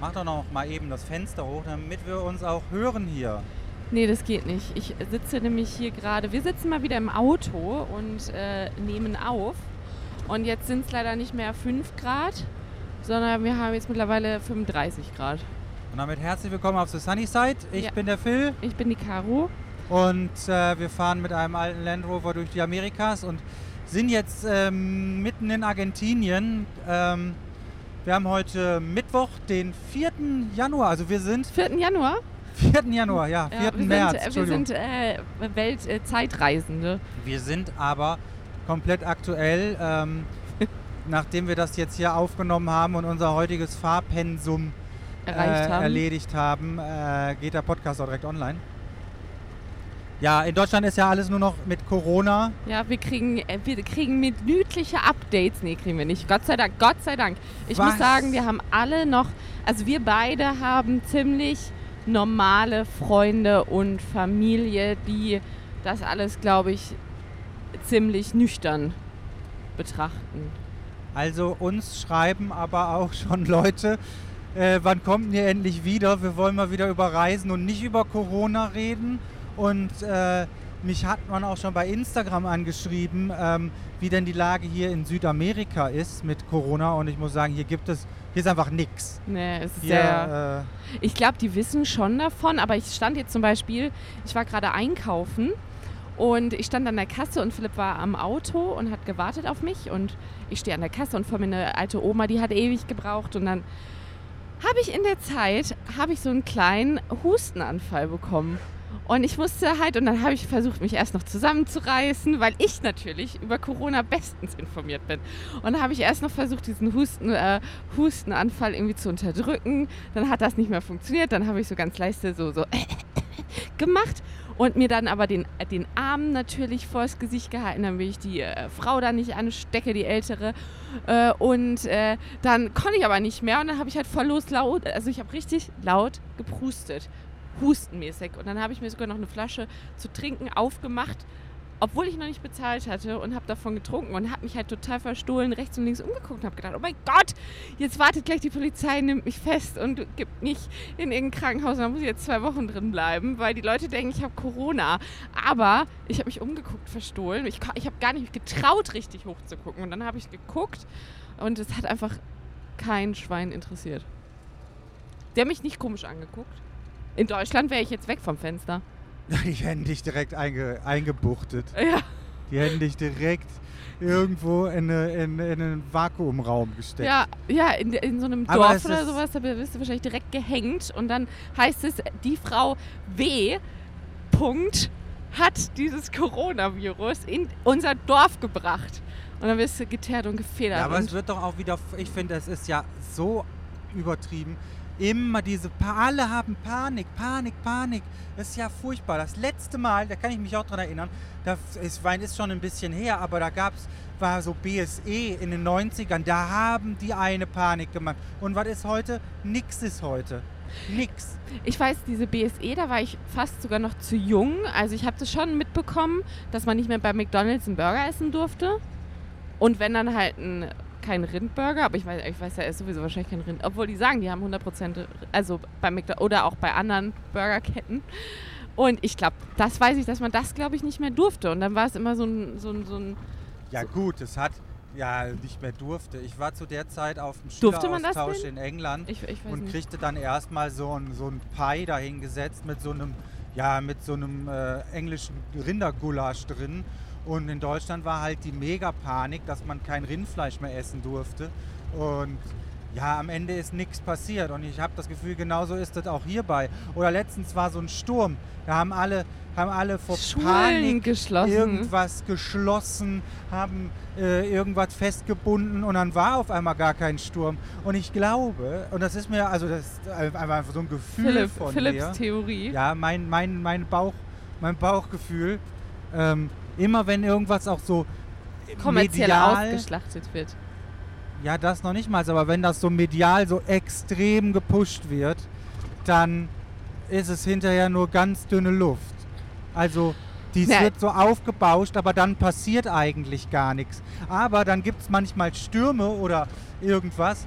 Mach doch noch mal eben das Fenster hoch, damit wir uns auch hören hier. Nee, das geht nicht. Ich sitze nämlich hier gerade. Wir sitzen mal wieder im Auto und äh, nehmen auf. Und jetzt sind es leider nicht mehr 5 Grad, sondern wir haben jetzt mittlerweile 35 Grad. Und damit herzlich willkommen auf The Sunny Side. Ich Ja. bin der Phil Ich bin die Caro. und äh, wir fahren mit einem alten Land Rover durch die Amerikas und sind jetzt ähm, mitten in Argentinien. Ähm, wir haben heute Mittwoch, den 4. Januar. Also wir sind 4. Januar. 4. Januar, ja, 4. Ja, wir März. sind, äh, wir sind äh, Weltzeitreisende. Wir sind aber komplett aktuell, ähm, nachdem wir das jetzt hier aufgenommen haben und unser heutiges Fahrpensum äh, haben. erledigt haben, äh, geht der Podcast auch direkt online. Ja, in Deutschland ist ja alles nur noch mit Corona. Ja, wir kriegen, äh, wir kriegen minütliche Updates. Nee, kriegen wir nicht. Gott sei Dank, Gott sei Dank. Ich Was? muss sagen, wir haben alle noch, also wir beide haben ziemlich normale Freunde und Familie, die das alles, glaube ich, ziemlich nüchtern betrachten. Also uns schreiben aber auch schon Leute, äh, wann kommt ihr endlich wieder? Wir wollen mal wieder über Reisen und nicht über Corona reden. Und äh, mich hat man auch schon bei Instagram angeschrieben, ähm, wie denn die Lage hier in Südamerika ist mit Corona. Und ich muss sagen, hier gibt es, hier ist einfach nichts. Nee, es ist Hier, sehr. äh, Ich glaube, die wissen schon davon, aber ich stand jetzt zum Beispiel, ich war gerade einkaufen und ich stand an der Kasse und Philipp war am Auto und hat gewartet auf mich und ich stehe an der Kasse und vor mir eine alte Oma, die hat ewig gebraucht und dann habe ich in der Zeit, habe ich so einen kleinen Hustenanfall bekommen. Und ich musste halt, und dann habe ich versucht, mich erst noch zusammenzureißen, weil ich natürlich über Corona bestens informiert bin. Und dann habe ich erst noch versucht, diesen Husten, äh, Hustenanfall irgendwie zu unterdrücken. Dann hat das nicht mehr funktioniert. Dann habe ich so ganz leise so, so gemacht und mir dann aber den, den Arm natürlich vors Gesicht gehalten, damit ich die äh, Frau da nicht anstecke, die ältere. Äh, und äh, dann konnte ich aber nicht mehr und dann habe ich halt voll los laut, also ich habe richtig laut geprustet, hustenmäßig. Und dann habe ich mir sogar noch eine Flasche zu trinken aufgemacht, obwohl ich noch nicht bezahlt hatte und habe davon getrunken und habe mich halt total verstohlen rechts und links umgeguckt und habe gedacht, oh mein Gott, jetzt wartet gleich die Polizei, nimmt mich fest und gibt mich in irgendein Krankenhaus da muss ich jetzt zwei Wochen drin bleiben, weil die Leute denken, ich habe Corona. Aber ich habe mich umgeguckt, verstohlen. Ich, ich habe gar nicht getraut, richtig hochzugucken. Und dann habe ich geguckt und es hat einfach kein Schwein interessiert. Die haben mich nicht komisch angeguckt. In Deutschland wäre ich jetzt weg vom Fenster. die hätten dich direkt einge, eingebuchtet. Ja. Die hätten dich direkt irgendwo in, eine, in, in einen Vakuumraum gesteckt. Ja, ja in, in so einem Aber Dorf oder sowas, da wirst du wahrscheinlich direkt gehängt und dann heißt es, die Frau W. Punkt hat dieses Coronavirus in unser Dorf gebracht. Und dann wirst du geteert und gefedert. Ja, aber es wird doch auch wieder, ich finde, es ist ja so übertrieben. Immer diese, alle haben Panik, Panik, Panik. Das ist ja furchtbar. Das letzte Mal, da kann ich mich auch dran erinnern, das ist, Wein ist schon ein bisschen her, aber da gab es, war so BSE in den 90ern, da haben die eine Panik gemacht. Und was ist heute? Nix ist heute. Nix. ich weiß, diese BSE, da war ich fast sogar noch zu jung. Also ich habe das schon mitbekommen, dass man nicht mehr bei McDonalds einen Burger essen durfte. Und wenn dann halt ein, kein Rindburger, aber ich weiß, ich weiß, da ist sowieso wahrscheinlich kein Rind. Obwohl die sagen, die haben 100%, also bei McDonalds oder auch bei anderen Burgerketten. Und ich glaube, das weiß ich, dass man das, glaube ich, nicht mehr durfte. Und dann war es immer so ein, so ein, so ein Ja gut, es hat ja nicht mehr durfte. Ich war zu der Zeit auf dem Schüleraustausch in England. ich, ich und nicht. kriegte dann erstmal so ein, so ein Pie dahingesetzt mit so einem, ja, mit so einem äh, englischen Rindergulasch drin. Und in Deutschland war halt die Mega-Panik, dass man kein Rindfleisch mehr essen durfte. Und ja, am Ende ist nichts passiert. Und ich habe das Gefühl, genauso ist das auch hierbei. Oder letztens war so ein Sturm. Da haben alle, haben alle vor Schulen Panik geschlossen. irgendwas geschlossen, haben äh, irgendwas festgebunden und dann war auf einmal gar kein Sturm. Und ich glaube, und das ist mir, also das ist einfach so ein Gefühl Philipp, von Philipps mir. Theorie. Ja, mein, mein, mein, Bauch, mein Bauchgefühl. Ähm, immer wenn irgendwas auch so kommerziell medial, ausgeschlachtet wird. ja, das noch nicht mal, aber wenn das so medial so extrem gepusht wird, dann ist es hinterher nur ganz dünne Luft. Also dies Na, wird so aufgebauscht, aber dann passiert eigentlich gar nichts. Aber dann gibt es manchmal Stürme oder irgendwas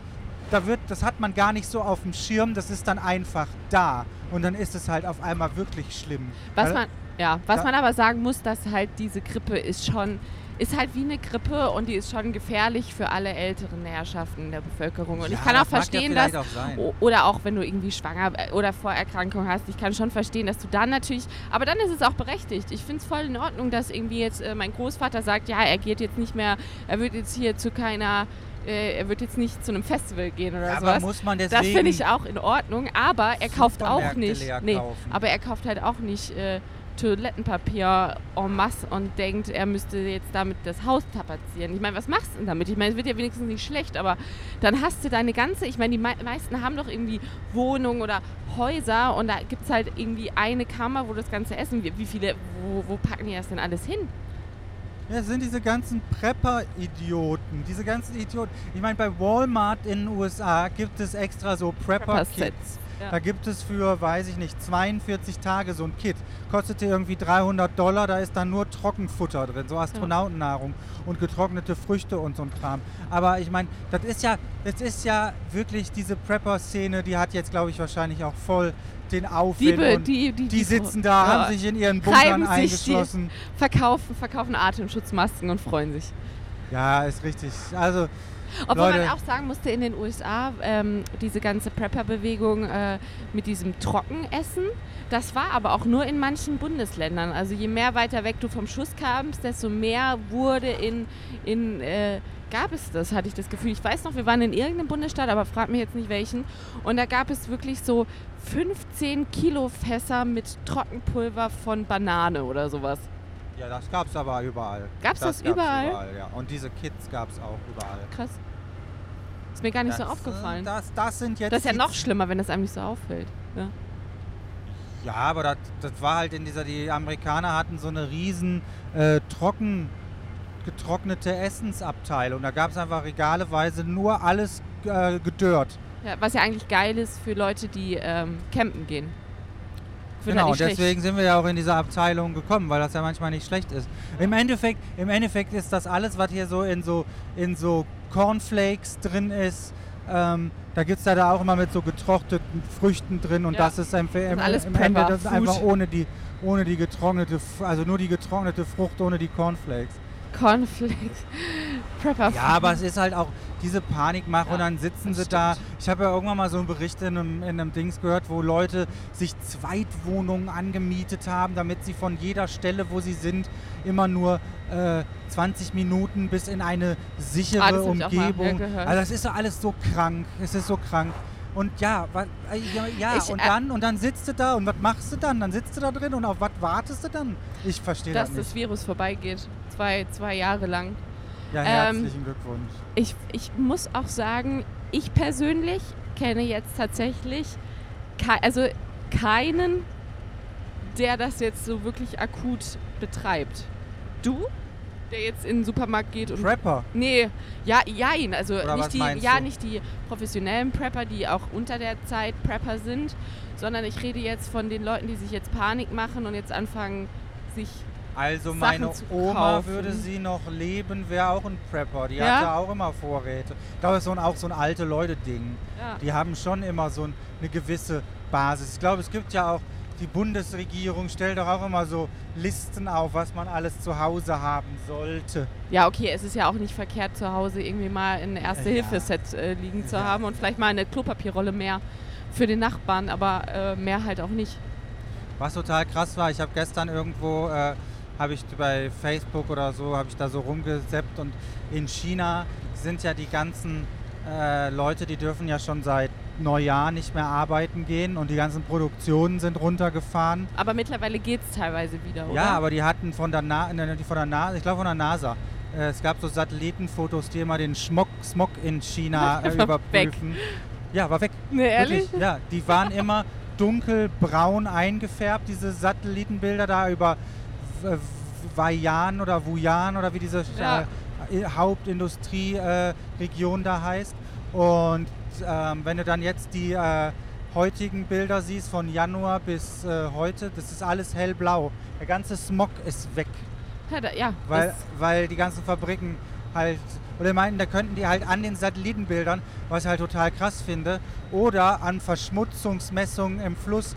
da wird, das hat man gar nicht so auf dem Schirm, das ist dann einfach da. Und dann ist es halt auf einmal wirklich schlimm. Was man, ja, was Ja. man aber sagen muss, dass halt diese Grippe ist schon, ist halt wie eine Grippe und die ist schon gefährlich für alle älteren Herrschaften der Bevölkerung. Und Ja, ich kann auch das mag ja verstehen, dass auch Oder auch wenn du irgendwie schwanger äh, oder Vorerkrankung hast. Ich kann schon verstehen, dass du dann natürlich. Aber dann ist es auch berechtigt. Ich finde es voll in Ordnung, dass irgendwie jetzt äh, mein Großvater sagt, ja, er geht jetzt nicht mehr, er wird jetzt hier zu keiner, äh, er wird jetzt nicht zu einem Festival gehen oder Ja, aber sowas. muss man Das deswegen... finde ich auch in Ordnung, aber er kauft auch nicht. Nee, aber er kauft halt auch nicht äh, Toilettenpapier en masse und denkt, er müsste jetzt damit das Haus tapezieren. Ich meine, was machst du denn damit? Ich meine, es wird ja wenigstens nicht schlecht, aber dann hast du deine ganze, ich meine, die mei meisten haben doch irgendwie Wohnungen oder Häuser und da gibt es halt irgendwie eine Kammer, wo das ganze Essen, wie, wie viele, wo, wo packen die das denn alles hin? Ja, es sind diese ganzen Prepper-Idioten. Diese ganzen Idioten. Ich meine, bei Walmart in den USA gibt es extra so Prepper-Kits. Ja. Da gibt es für, weiß ich nicht, 42 Tage so ein Kit. Kostete irgendwie 300 Dollar, da ist dann nur Trockenfutter drin, so Astronautennahrung und getrocknete Früchte und so ein Kram. Aber ich meine, das ist ja, das ist ja wirklich diese Prepper-Szene, die hat jetzt, glaube ich, wahrscheinlich auch voll den Aufwind. be- und die, die, die sitzen da, ja, haben sich in ihren Bunkern eingeschlossen. verkaufen, verkaufen Atemschutzmasken und freuen sich. Ja, ist richtig. Also, Obwohl Leute. man auch sagen musste, in den USA, ähm, diese ganze Prepper-Bewegung äh, mit diesem Trockenessen, das war aber auch nur in manchen Bundesländern. Also je mehr weiter weg du vom Schuss kamst, desto mehr wurde in, in äh, gab es das, hatte ich das Gefühl. Ich weiß noch, wir waren in irgendeinem Bundesstaat, aber frag mich jetzt nicht welchen. Und da gab es wirklich so 15 Kilo Fässer mit Trockenpulver von Banane oder sowas. Ja, das gab es aber überall. Gab's das gab's überall? ja. Und diese Kits gab es auch überall. Krass. Ist mir gar nicht so Das, aufgefallen. äh, Das, das sind jetzt Das ist ja noch schlimmer, wenn das einem nicht so auffällt. Ja. Ja, aber das, das war halt in dieser, die Amerikaner hatten so eine riesen äh, trocken getrocknete Essensabteilung. Da gab es einfach regaleweise nur alles äh, gedörrt. Ja, was ja eigentlich geil ist für Leute, die ähm, campen gehen. Genau, halt deswegen sind wir ja auch in diese Abteilung gekommen, weil das ja manchmal nicht schlecht ist. Im Endeffekt, im Endeffekt ist das alles, was hier so in so, in so Cornflakes drin ist, ähm, da gibt es da, da auch immer mit so getrockneten Früchten drin und Ja. das ist einfach, im, alles im Ende das einfach ohne die, ohne die getrocknete, also nur die getrocknete Frucht ohne die Cornflakes. Cornflakes. Prepper. Ja, aber es ist halt auch diese Panikmache Ja, und dann sitzen sie da. stimmt. Ich habe ja irgendwann mal so einen Bericht in einem, in einem Dings gehört, wo Leute sich Zweitwohnungen angemietet haben, damit sie von jeder Stelle, wo sie sind, immer nur äh, 20 Minuten bis in eine sichere Ah, Umgebung. also das ist doch alles so krank. Es ist so krank. Und ja, äh, ja, ja Ich, und äh, dann und dann sitzt du da und was machst du dann? Dann sitzt du da drin und auf was wartest du dann? Ich verstehe das dass nicht. das Virus vorbeigeht. Zwei, zwei Jahre lang. ja, ähm, herzlichen Glückwunsch. Ich, ich muss auch sagen, ich persönlich kenne jetzt tatsächlich kei also keinen, der das jetzt so wirklich akut betreibt. Du? Der jetzt in den Supermarkt geht und Prepper. Nee, ja, jein. Also Oder nicht die, ja, du? nicht die professionellen Prepper, die auch unter der Zeit Prepper sind, sondern ich rede jetzt von den Leuten, die sich jetzt Panik machen und jetzt anfangen, sich. Also meine Oma kaufen. würde sie noch leben, wäre auch ein Prepper. Die Ja? hatte auch immer Vorräte. Ich glaube, es ist auch so ein alte Leute-Ding. Ja. Die haben schon immer so ein, eine gewisse Basis. Ich glaube, es gibt ja auch, die Bundesregierung stellt doch auch immer so Listen auf, was man alles zu Hause haben sollte. ja, okay, es ist ja auch nicht verkehrt, zu Hause irgendwie mal ein Erste-Hilfe-Set äh, liegen zu Ja. haben und vielleicht mal eine Klopapierrolle mehr für den Nachbarn, aber äh, mehr halt auch nicht. Was total krass war, ich habe gestern irgendwo, äh, habe ich bei Facebook oder so, habe ich da so rumgeseppt und in China sind ja die ganzen äh, Leute, die dürfen ja schon seit Neujahr nicht mehr arbeiten gehen und die ganzen Produktionen sind runtergefahren. Aber mittlerweile geht es teilweise wieder, oder? Ja, aber die hatten von der, Na ne, von der NASA, ich glaube von der NASA, äh, es gab so Satellitenfotos, die immer den Smog, Smog in China äh, War weg. überprüfen. Ja, war weg. Nee, ehrlich? Wirklich, ja, die waren immer dunkelbraun eingefärbt, diese Satellitenbilder da über W- Waiyan oder Wuyan oder wie diese Ja. äh, Hauptindustrieregion äh, da heißt. Und ähm, wenn du dann jetzt die äh, heutigen Bilder siehst von Januar bis äh, heute, das ist alles hellblau. Der ganze Smog ist weg, Ja, da, ja weil, weil die ganzen Fabriken halt. Oder meinten, da könnten die halt an den Satellitenbildern, was ich halt total krass finde, oder an Verschmutzungsmessungen im Fluss,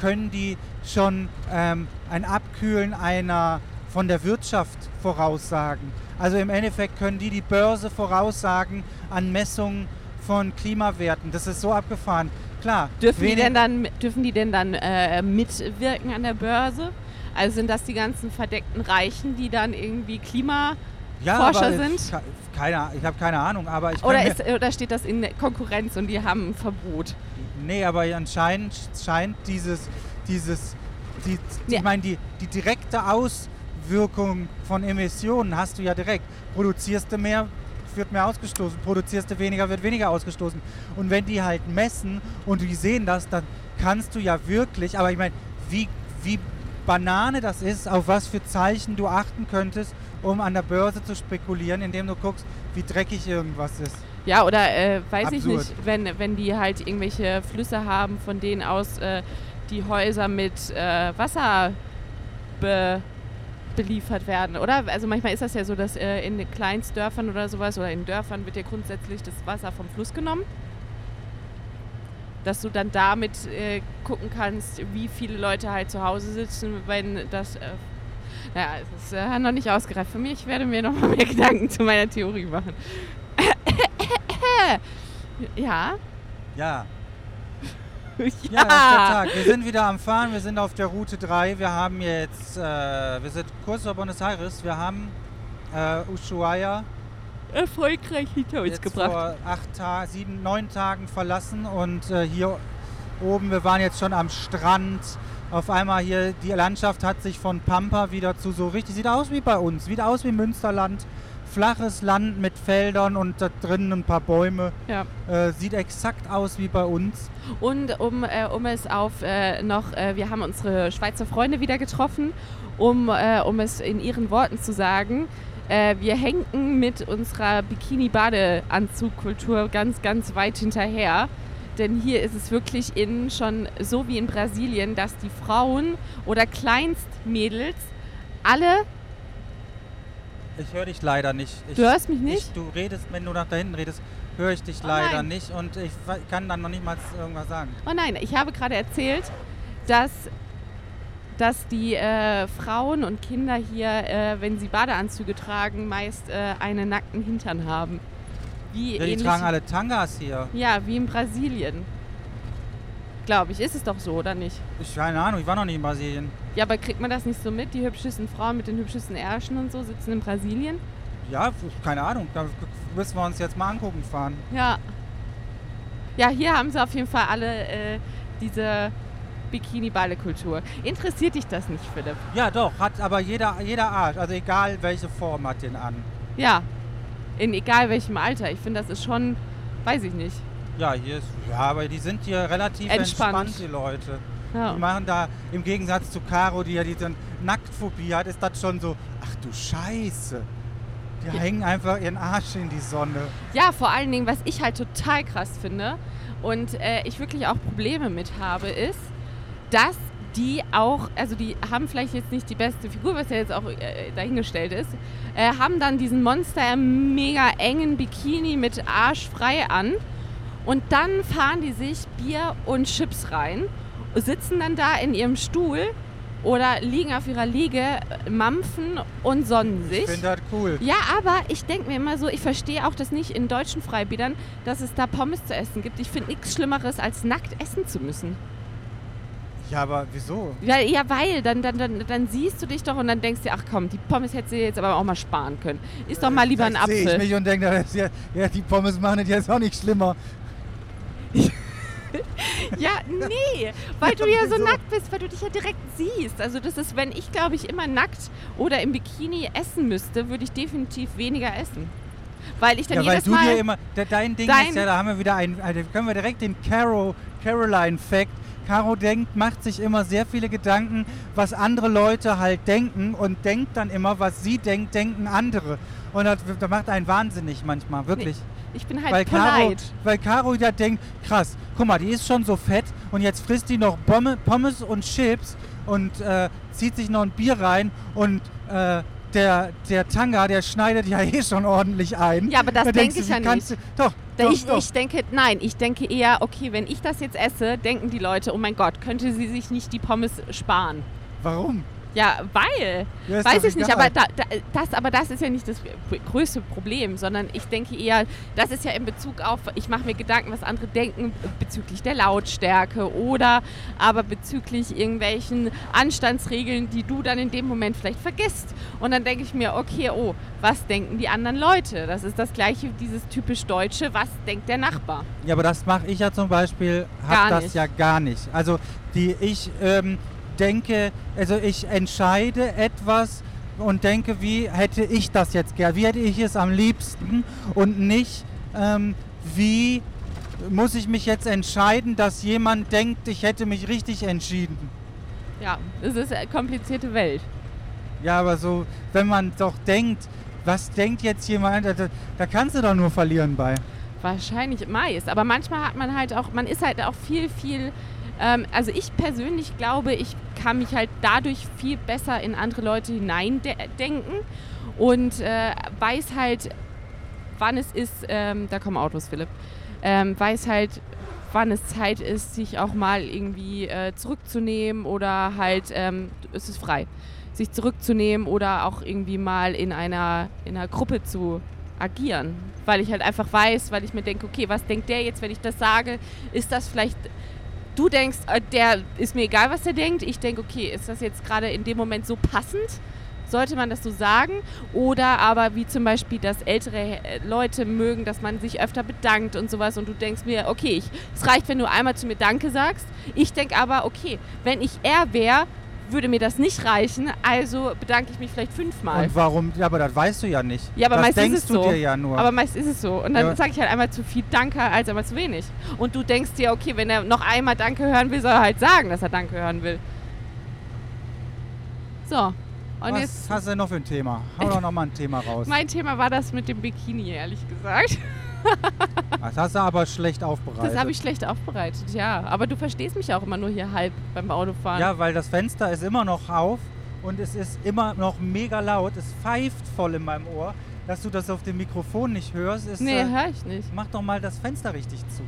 können die schon ähm, ein Abkühlen einer von der Wirtschaft voraussagen. Also im Endeffekt können die die Börse voraussagen an Messungen von Klimawerten. Das ist so abgefahren. Klar. Dürfen die denn dann, dürfen die denn dann äh, mitwirken an der Börse? Also sind das die ganzen verdeckten Reichen, die dann irgendwie Klimaforscher ja, sind? Keine, ich habe keine Ahnung, aber ich oder, ist, oder steht das in Konkurrenz und die haben ein Verbot? Nee, aber anscheinend scheint dieses, dieses, die, ja. ich meine, die, die direkte Auswirkung von Emissionen hast du ja direkt. Produzierst du mehr, wird mehr ausgestoßen, produzierst du weniger, wird weniger ausgestoßen. Und wenn die halt messen und die sehen das, dann kannst du ja wirklich, aber ich meine, wie, wie Banane das ist, auf was für Zeichen du achten könntest, um an der Börse zu spekulieren, indem du guckst, wie dreckig irgendwas ist. Ja, oder äh, weiß Absurd. ich nicht, wenn, wenn die halt irgendwelche Flüsse haben, von denen aus äh, die Häuser mit äh, Wasser be beliefert werden, oder? Also manchmal ist das ja so, dass äh, in Kleinstdörfern oder sowas oder in Dörfern wird ja grundsätzlich das Wasser vom Fluss genommen dass du dann damit äh, gucken kannst, wie viele Leute halt zu Hause sitzen, wenn das. Äh, naja, es ist äh, noch nicht ausgereift für mich. Ich werde mir noch mal mehr Gedanken zu meiner Theorie machen. ja. Ja. Ja, ja Tag. Wir sind wieder am Fahren, wir sind auf der Route 3. Wir haben jetzt, äh, wir sind kurz vor Buenos Aires. Wir haben äh, Ushuaia erfolgreich hinter uns jetzt gebracht. vor acht Tagen, sieben, neun Tagen verlassen und äh, hier oben, wir waren jetzt schon am Strand. Auf einmal hier, die Landschaft hat sich von Pampa wieder zu so richtig, sieht aus wie bei uns, sieht aus wie Münsterland. Flaches Land mit Feldern und da drinnen ein paar Bäume. Ja. Äh, sieht exakt aus wie bei uns. Und um, äh, um es auf äh, noch, äh, wir haben unsere Schweizer Freunde wieder getroffen, um, äh, um es in ihren Worten zu sagen, äh, wir hängen mit unserer Bikini-Badeanzugkultur ganz, ganz weit hinterher. Denn hier ist es wirklich in schon so wie in Brasilien, dass die Frauen oder Kleinstmädels alle. Ich höre dich leider nicht. Ich, du hörst mich nicht? Ich, du redest, wenn du nach da hinten redest, höre ich dich oh leider nein. nicht und ich kann dann noch nicht mal irgendwas sagen. Oh nein, ich habe gerade erzählt, dass dass die äh, Frauen und Kinder hier, äh, wenn sie Badeanzüge tragen, meist äh, einen nackten Hintern haben. Wie ja, die tragen alle Tangas hier. Ja, wie in Brasilien. Glaube ich. Ist es doch so, oder nicht? Ich keine Ahnung, ich war noch nie in Brasilien. Ja, aber kriegt man das nicht so mit? Die hübschesten Frauen mit den hübschesten Ärschen und so sitzen in Brasilien? Ja, keine Ahnung. Da müssen wir uns jetzt mal angucken fahren. Ja. Ja, hier haben sie auf jeden Fall alle äh, diese Bikini-Balle-Kultur. Interessiert dich das nicht, Philipp? Ja, doch, hat aber jeder, jeder Art, also egal welche Form hat den an. Ja, in egal welchem Alter. Ich finde, das ist schon, weiß ich nicht. Ja, hier ist, ja, aber die sind hier relativ entspannt, entspannt die Leute. Ja. Die machen da im Gegensatz zu Caro, die ja diese Nacktphobie hat, ist das schon so, ach du Scheiße. Die ja. hängen einfach ihren Arsch in die Sonne. Ja, vor allen Dingen, was ich halt total krass finde und äh, ich wirklich auch Probleme mit habe, ist, dass die auch, also die haben vielleicht jetzt nicht die beste Figur, was ja jetzt auch äh, dahingestellt ist, äh, haben dann diesen Monster mega engen Bikini mit Arsch frei an und dann fahren die sich Bier und Chips rein, sitzen dann da in ihrem Stuhl oder liegen auf ihrer Liege, mampfen und sonnen sich. Ich finde das cool. Ja, aber ich denke mir immer so, ich verstehe auch das nicht in deutschen Freibädern, dass es da Pommes zu essen gibt. Ich finde nichts Schlimmeres, als nackt essen zu müssen. Ja, aber wieso? Ja, ja weil dann, dann, dann, dann siehst du dich doch und dann denkst du, ach komm, die Pommes hättest du jetzt aber auch mal sparen können. Ist doch mal lieber ein Apfel. Sehe ich mich und denke, ja, ja, die Pommes machen es jetzt auch nicht schlimmer. Ja, nee, weil du ja so nackt bist, weil du dich ja direkt siehst. Also das ist, wenn ich, glaube ich, immer nackt oder im Bikini essen müsste, würde ich definitiv weniger essen. Weil ich dann ja, jedes weil du Mal dir immer, dein Ding dein ist ja, da haben wir wieder einen, also können wir direkt den Caro, Caroline-Fact Caro denkt, macht sich immer sehr viele Gedanken, was andere Leute halt denken und denkt dann immer, was sie denkt, denken andere. Und das, das macht einen wahnsinnig manchmal, wirklich. Nee, ich bin halt weil. Caro, weil Caro ja denkt, krass, guck mal, die ist schon so fett und jetzt frisst die noch Pommes und Chips und äh, zieht sich noch ein Bier rein und äh, der, der Tanga, der schneidet ja eh schon ordentlich ein. Ja, aber das Da denke ich ja nicht. Du, doch, doch, ich, doch. ich denke, nein, ich denke eher, okay, wenn ich das jetzt esse, denken die Leute, oh mein Gott, könnte sie sich nicht die Pommes sparen. Warum? Ja, weil. Ja, Weiß ich nicht, egal. aber, da, da, das, aber das ist ja nicht das größte Problem, sondern ich denke eher, das ist ja in Bezug auf, ich mache mir Gedanken, was andere denken bezüglich der Lautstärke oder aber bezüglich irgendwelchen Anstandsregeln, die du dann in dem Moment vielleicht vergisst. Und dann denke ich mir, okay, oh, was denken die anderen Leute? Das ist das gleiche, dieses typisch Deutsche, was denkt der Nachbar? Ja, aber das mache ich ja zum Beispiel, Gar hab das nicht. ja gar nicht. Also die ich ähm, denke, also ich entscheide etwas und denke, wie hätte ich das jetzt gern, wie hätte ich es am liebsten und nicht, ähm, wie muss ich mich jetzt entscheiden, dass jemand denkt, ich hätte mich richtig entschieden. Ja, es ist eine komplizierte Welt. Ja, aber so, wenn man doch denkt, was denkt jetzt jemand, da, da kannst du doch nur verlieren bei. Wahrscheinlich meist. Aber manchmal hat man halt auch, man ist halt auch viel, viel. Ähm, also ich persönlich glaube, ich kann mich halt dadurch viel besser in andere Leute hineindenken und äh, weiß halt, wann es ist, ähm, da kommen Autos, Philipp, ähm, weiß halt, wann es Zeit ist, sich auch mal irgendwie äh, zurückzunehmen oder halt, ähm, es ist frei, sich zurückzunehmen oder auch irgendwie mal in einer, in einer Gruppe zu agieren. Weil ich halt einfach weiß, weil ich mir denke, okay, was denkt der jetzt, wenn ich das sage? Ist das vielleicht, du denkst, äh, der ist mir egal, was der denkt. Ich denke, okay, ist das jetzt gerade in dem Moment so passend? Sollte man das so sagen? Oder aber wie zum Beispiel, dass ältere äh, Leute mögen, dass man sich öfter bedankt und sowas und du denkst mir, okay, ich, es reicht, wenn du einmal zu mir Danke sagst. Ich denke aber, okay, wenn ich er wäre, würde mir das nicht reichen, also bedanke ich mich vielleicht fünfmal. Und warum? Ja, aber das weißt du ja nicht. Ja, aber das meist ist denkst es du so. dir ja nur. Aber meist ist es so. Und dann Ja. sage ich halt einmal zu viel Danke als einmal zu wenig. Und du denkst dir, okay, wenn er noch einmal Danke hören will, soll er halt sagen, dass er Danke hören will. So. Und Was jetzt. hast du denn noch für ein Thema? Hau doch noch mal ein Thema raus. Mein Thema war das mit dem Bikini, ehrlich gesagt. Das hast du aber schlecht aufbereitet. Das habe ich schlecht aufbereitet, ja. Aber du verstehst mich auch immer nur hier halb beim Autofahren. Ja, weil das Fenster ist immer noch auf und es ist immer noch mega laut. Es pfeift voll in meinem Ohr. Dass du das auf dem Mikrofon nicht hörst, ist. nee, äh, höre ich nicht. mach doch mal das Fenster richtig zu.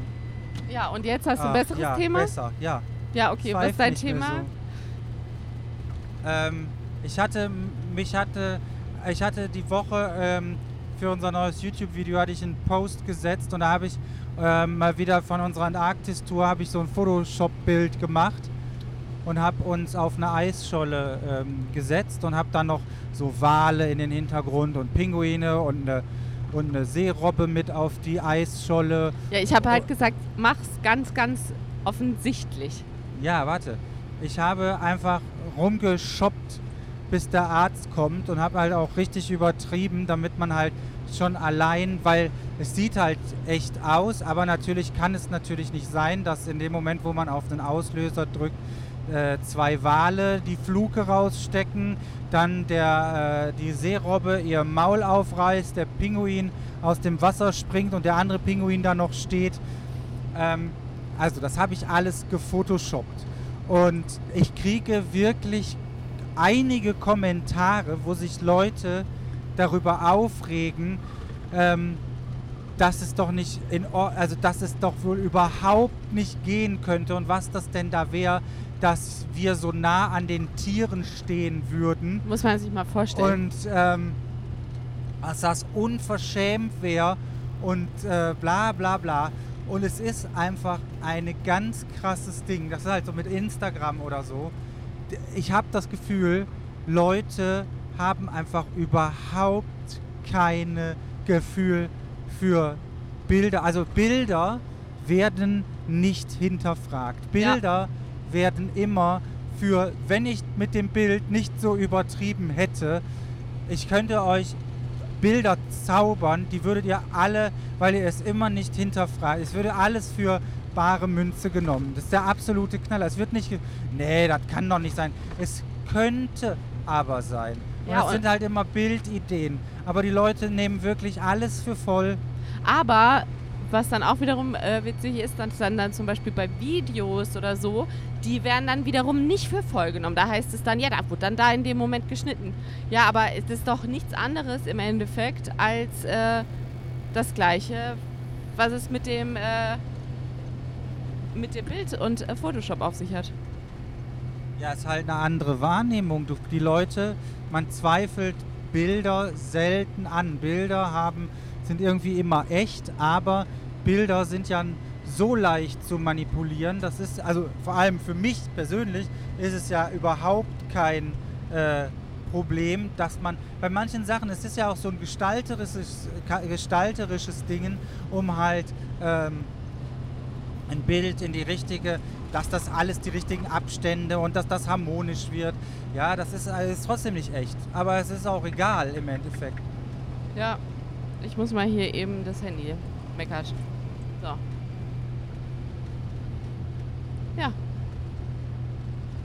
Ja, und jetzt hast du Ah, ein besseres ja, Thema? Besser, ja. Ja, okay. Was ist dein Thema? So. Ähm, ich hatte, mich hatte, ich hatte die Woche ähm, für unser neues YouTube-Video hatte ich einen Post gesetzt und da habe ich ähm, mal wieder von unserer Antarktis-Tour habe ich so ein Photoshop-Bild gemacht und habe uns auf eine Eisscholle ähm, gesetzt und habe dann noch so Wale in den Hintergrund und Pinguine und eine, und eine Seerobbe mit auf die Eisscholle. Ja, ich habe Oh. halt gesagt, mach's ganz, ganz offensichtlich. Ja, warte. Ich habe einfach rumgeschoppt, bis der Arzt kommt und habe halt auch richtig übertrieben, damit man halt schon allein, weil es sieht halt echt aus, aber natürlich kann es natürlich nicht sein, dass in dem Moment, wo man auf den Auslöser drückt, äh, zwei Wale die Fluke rausstecken, dann der, äh, die Seerobbe ihr Maul aufreißt, der Pinguin aus dem Wasser springt und der andere Pinguin da noch steht. Ähm, also das habe ich alles gefotoshoppt. Und ich kriege wirklich einige Kommentare, wo sich Leute darüber aufregen, ähm, dass es doch nicht in also dass es doch wohl überhaupt nicht gehen könnte und was das denn da wäre, dass wir so nah an den Tieren stehen würden Muss man sich mal vorstellen. und ähm, dass das unverschämt wäre und äh, bla bla bla. Und es ist einfach ein ganz krasses Ding. Das ist halt so mit Instagram oder so. Ich habe das Gefühl, Leute haben einfach überhaupt keine Gefühl für Bilder. Also Bilder werden nicht hinterfragt. Ja. Bilder werden immer für, wenn ich mit dem Bild nicht so übertrieben hätte, ich könnte euch Bilder zaubern, die würdet ihr alle, weil ihr es immer nicht hinterfragt, es würde alles für bare Münze genommen. Das ist der absolute Knaller. Es wird nicht, nee, das kann doch nicht sein. Es könnte aber sein. Und Ja, es und- sind halt immer Bildideen. Aber die Leute nehmen wirklich alles für voll. Aber was dann auch wiederum äh, witzig ist, dass dann, dann zum Beispiel bei Videos oder so, die werden dann wiederum nicht für voll genommen. Da heißt es dann, ja, da wurde dann da in dem Moment geschnitten. Ja, aber es ist doch nichts anderes im Endeffekt als äh, das Gleiche, was es mit dem, äh, mit dem Bild und äh, Photoshop auf sich hat. Ja, es ist halt eine andere Wahrnehmung. Du, die Leute, man zweifelt Bilder selten an. Bilder haben, sind irgendwie immer echt, aber Bilder sind ja so leicht zu manipulieren. Das ist, also vor allem für mich persönlich, ist es ja überhaupt kein äh, Problem, dass man bei manchen Sachen, es ist ja auch so ein gestalterisches, gestalterisches Ding, um halt ähm, ein Bild in die richtige, dass das alles die richtigen Abstände und dass das harmonisch wird. Ja, das ist, äh, ist trotzdem nicht echt. Aber es ist auch egal im Endeffekt. Ja, ich muss mal hier eben das Handy meckert. So. Ja.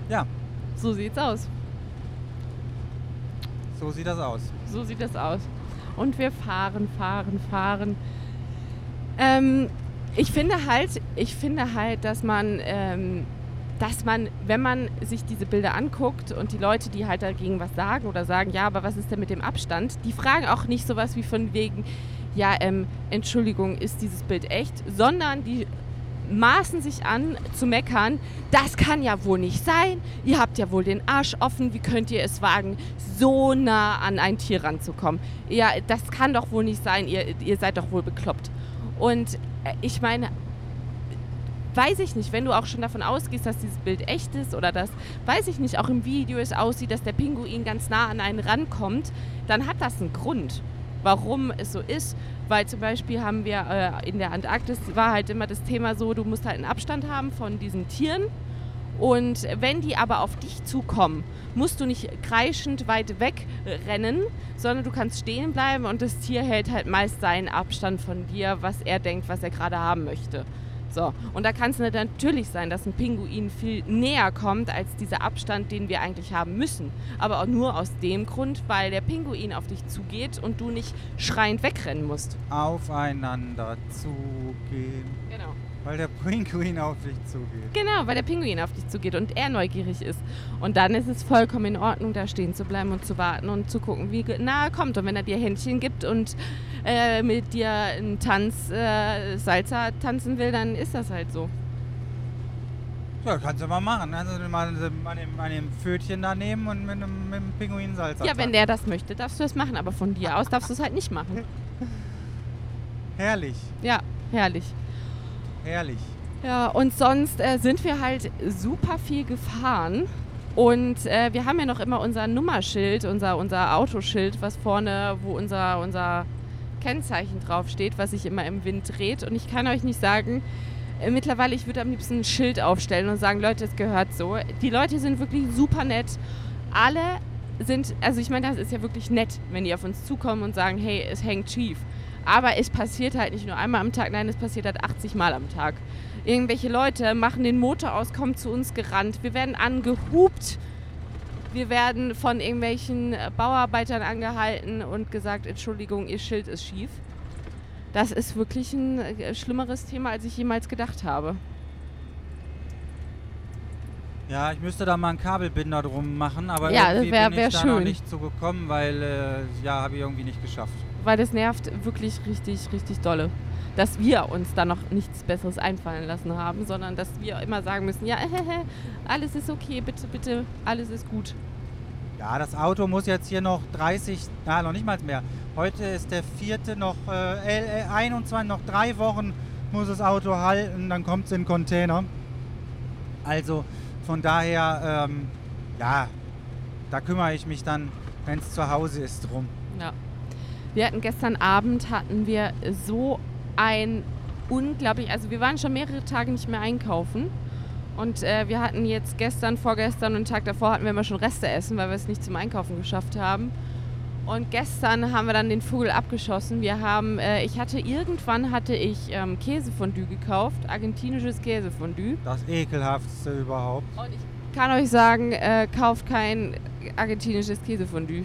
Ja. So sieht's aus. So sieht das aus. So sieht das aus. Und wir fahren, fahren, fahren. Ähm, ich finde halt, ich finde halt, dass man, ähm, dass man, wenn man sich diese Bilder anguckt und die Leute, die halt dagegen was sagen oder sagen, ja, aber was ist denn mit dem Abstand, die fragen auch nicht sowas wie von wegen, ja, ähm, Entschuldigung, ist dieses Bild echt, sondern die maßen sich an zu meckern, das kann ja wohl nicht sein, ihr habt ja wohl den Arsch offen, wie könnt ihr es wagen, so nah an ein Tier ranzukommen? Ja, das kann doch wohl nicht sein, ihr, ihr seid doch wohl bekloppt. Und äh, ich meine, weiß ich nicht, wenn du auch schon davon ausgehst, dass dieses Bild echt ist oder dass, weiß ich nicht, auch im Video es aussieht, dass der Pinguin ganz nah an einen rankommt, dann hat das einen Grund, warum es so ist. Weil zum Beispiel haben wir äh, in der Antarktis war halt immer das Thema so, du musst halt einen Abstand haben von diesen Tieren. Und wenn die aber auf dich zukommen, musst du nicht kreischend weit wegrennen, sondern du kannst stehen bleiben und das Tier hält halt meist seinen Abstand von dir, was er denkt, was er gerade haben möchte. So, und da kann es natürlich sein, dass ein Pinguin viel näher kommt als dieser Abstand, den wir eigentlich haben müssen. Aber auch nur aus dem Grund, weil der Pinguin auf dich zugeht und du nicht schreiend wegrennen musst. Aufeinander zugehen. Genau. Weil der Pinguin auf dich zugeht. Genau, weil der Pinguin auf dich zugeht und er neugierig ist. Und dann ist es vollkommen in Ordnung, da stehen zu bleiben und zu warten und zu gucken, wie nah er kommt. Und wenn er dir Händchen gibt und äh, mit dir einen Tanz, äh, Salsa tanzen will, dann ist das halt so. Ja, kannst du mal machen. Also mal, mal, dem, mal dem Pfötchen da nehmen und mit einem, mit einem Pinguin Salsa Ja, wenn der das möchte, darfst du es machen. Aber von dir aus darfst du es halt nicht machen. Herrlich. Ja, herrlich. Herrlich. Ja, und sonst äh, sind wir halt super viel gefahren. Und äh, wir haben ja noch immer unser Nummerschild, unser, unser Autoschild, was vorne, wo unser, unser Kennzeichen draufsteht, was sich immer im Wind dreht. Und ich kann euch nicht sagen, äh, mittlerweile, ich würde am liebsten ein Schild aufstellen und sagen, Leute, es gehört so. Die Leute sind wirklich super nett. Alle sind, also ich meine, das ist ja wirklich nett, wenn die auf uns zukommen und sagen, hey, es hängt schief. Aber es passiert halt nicht nur einmal am Tag, nein, es passiert halt 80 Mal am Tag. Irgendwelche Leute machen den Motor aus, kommen zu uns gerannt. Wir werden angehupt. Wir werden von irgendwelchen Bauarbeitern angehalten und gesagt, Entschuldigung, ihr Schild ist schief. Das ist wirklich ein äh, schlimmeres Thema, als ich jemals gedacht habe. Ja, ich müsste da mal einen Kabelbinder drum machen, aber Ja, irgendwie wär- bin wär ich da schön. noch nicht zu gekommen, weil äh, ja, habe ich irgendwie nicht geschafft. Weil das nervt wirklich richtig, richtig dolle. Dass wir uns da noch nichts Besseres einfallen lassen haben, sondern dass wir immer sagen müssen, ja, alles ist okay, bitte, bitte, alles ist gut. Ja, das Auto muss jetzt hier noch 30, na, noch nicht mal mehr. Heute ist der vierte, noch äh, äh, 21, noch drei Wochen muss das Auto halten, dann kommt es in den Container. Also von daher, ähm, ja, da kümmere ich mich dann, wenn es zu Hause ist, drum. Ja. Wir hatten gestern Abend hatten wir so ein unglaublich, also wir waren schon mehrere Tage nicht mehr einkaufen und äh, wir hatten jetzt gestern, vorgestern und Tag davor hatten wir immer schon Reste essen, weil wir es nicht zum Einkaufen geschafft haben. Und gestern haben wir dann den Vogel abgeschossen. Wir haben, äh, ich hatte irgendwann hatte ich ähm, Käsefondue gekauft, argentinisches Käsefondue. Das ekelhaftste überhaupt. Und ich kann euch sagen, äh, kauft kein argentinisches Käsefondue.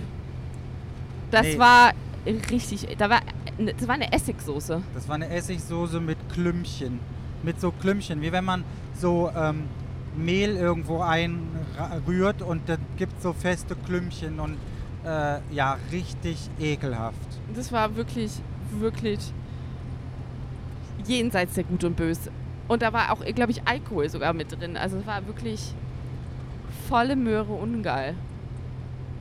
Das Nee. war richtig, da war ne, das war eine Essigsoße. Das war eine Essigsoße mit Klümpchen. Mit so Klümpchen, wie wenn man so ähm, Mehl irgendwo einrührt und dann gibt so feste Klümpchen und äh, ja, richtig ekelhaft. Das war wirklich, wirklich jenseits der Gut und Böse. Und da war auch, glaube ich, Alkohol sogar mit drin. Also es war wirklich volle Möhre ungeil.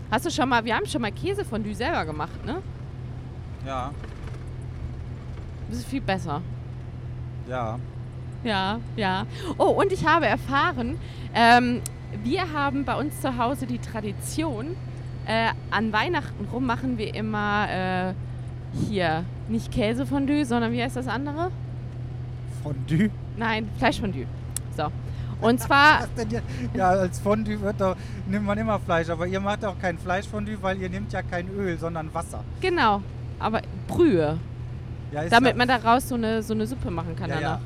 Hast du schon mal, wir haben schon mal Käsefondue selber gemacht, ne? Ja, Das ist viel besser. ja. Ja, ja. Oh, und ich habe erfahren, ähm, wir haben bei uns zu Hause die Tradition, äh, an Weihnachten rum machen wir immer äh, hier nicht Käsefondue, sondern wie heißt das andere? Fondue. Nein, Fleischfondue. So. Und zwar? Ja, als Fondue wird doch, nimmt man immer Fleisch, aber ihr macht auch kein Fleischfondue, weil ihr nehmt ja kein Öl, sondern Wasser. genau, aber Brühe, Ja, damit ja- man daraus so eine, so eine Suppe machen kann ja, ja. danach.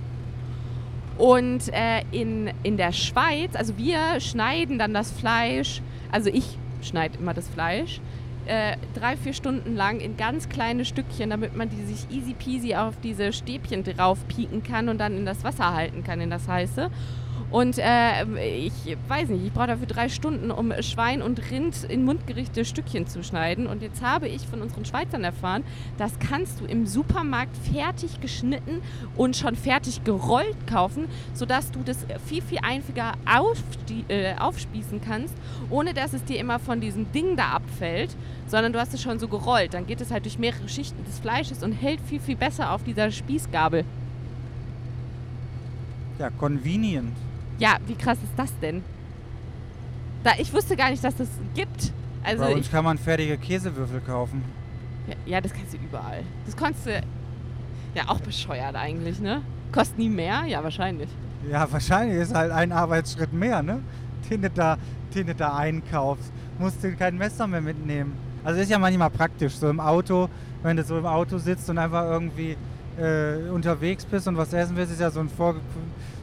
Und äh, in, in der Schweiz, also wir schneiden dann das Fleisch, also ich schneide immer das Fleisch, äh, drei, vier Stunden lang in ganz kleine Stückchen, damit man die sich easy peasy auf diese Stäbchen drauf pieken kann und dann in das Wasser halten kann, in das heiße. Und äh, ich weiß nicht, ich brauche dafür drei Stunden, um Schwein und Rind in mundgerichte Stückchen zu schneiden. Und jetzt habe ich von unseren Schweizern erfahren, das kannst du im Supermarkt fertig geschnitten und schon fertig gerollt kaufen, sodass du das viel, viel einfacher aufstie- äh, aufspießen kannst, ohne dass es dir immer von diesem Ding da abfällt, sondern du hast es schon so gerollt. Dann geht es halt durch mehrere Schichten des Fleisches und hält viel, viel besser auf dieser Spießgabel. ja, convenient. Ja, wie krass ist das denn? Da, ich wusste gar nicht, dass das gibt. Also Bei ich, uns kann man fertige Käsewürfel kaufen. ja, ja, das kannst du überall. Das konntest du ja auch bescheuert eigentlich, ne? Kostet nie mehr? Ja, wahrscheinlich. Ja, wahrscheinlich ist halt ein Arbeitsschritt mehr, ne? Den du da, den du da einkaufst. Musst du kein Messer mehr mitnehmen. Also ist ja manchmal praktisch, so im Auto, wenn du so im Auto sitzt und einfach irgendwie äh, unterwegs bist und was essen willst, ist ja so ein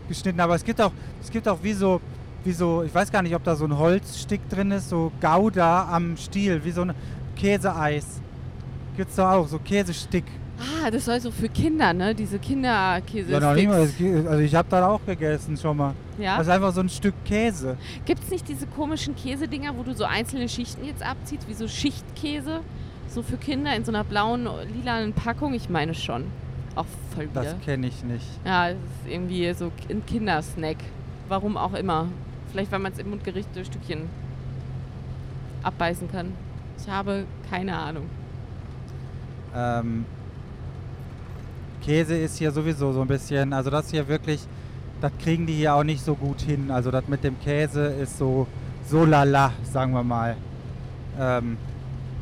vorgeschnitten. Aber es gibt auch, es gibt auch wie so, wie so, ich weiß gar nicht, ob da so ein Holzstick drin ist, so Gouda am Stiel, wie so ein Käseeis. Gibt's doch auch, so Käsestick. Ah, das soll so für Kinder, ne? Diese Kinderkäse. Ja, noch nicht mal, also ich habe da auch gegessen schon mal. Ja? Das ist einfach so ein Stück Käse. Gibt es nicht diese komischen Käsedinger, wo du so einzelne Schichten jetzt abziehst, wie so Schichtkäse? So für Kinder in so einer blauen, lilanen Packung? Ich meine schon. Auch voll wieder. Das kenne ich nicht. Ja, es ist irgendwie so ein Kindersnack. Warum auch immer. Vielleicht, weil man es im Mundgericht durch Stückchen abbeißen kann. Ich habe keine Ahnung. Ähm, Käse ist hier sowieso so ein bisschen, also das hier wirklich, das kriegen die hier auch nicht so gut hin. Also das mit dem Käse ist so, so lala, sagen wir mal. Ähm,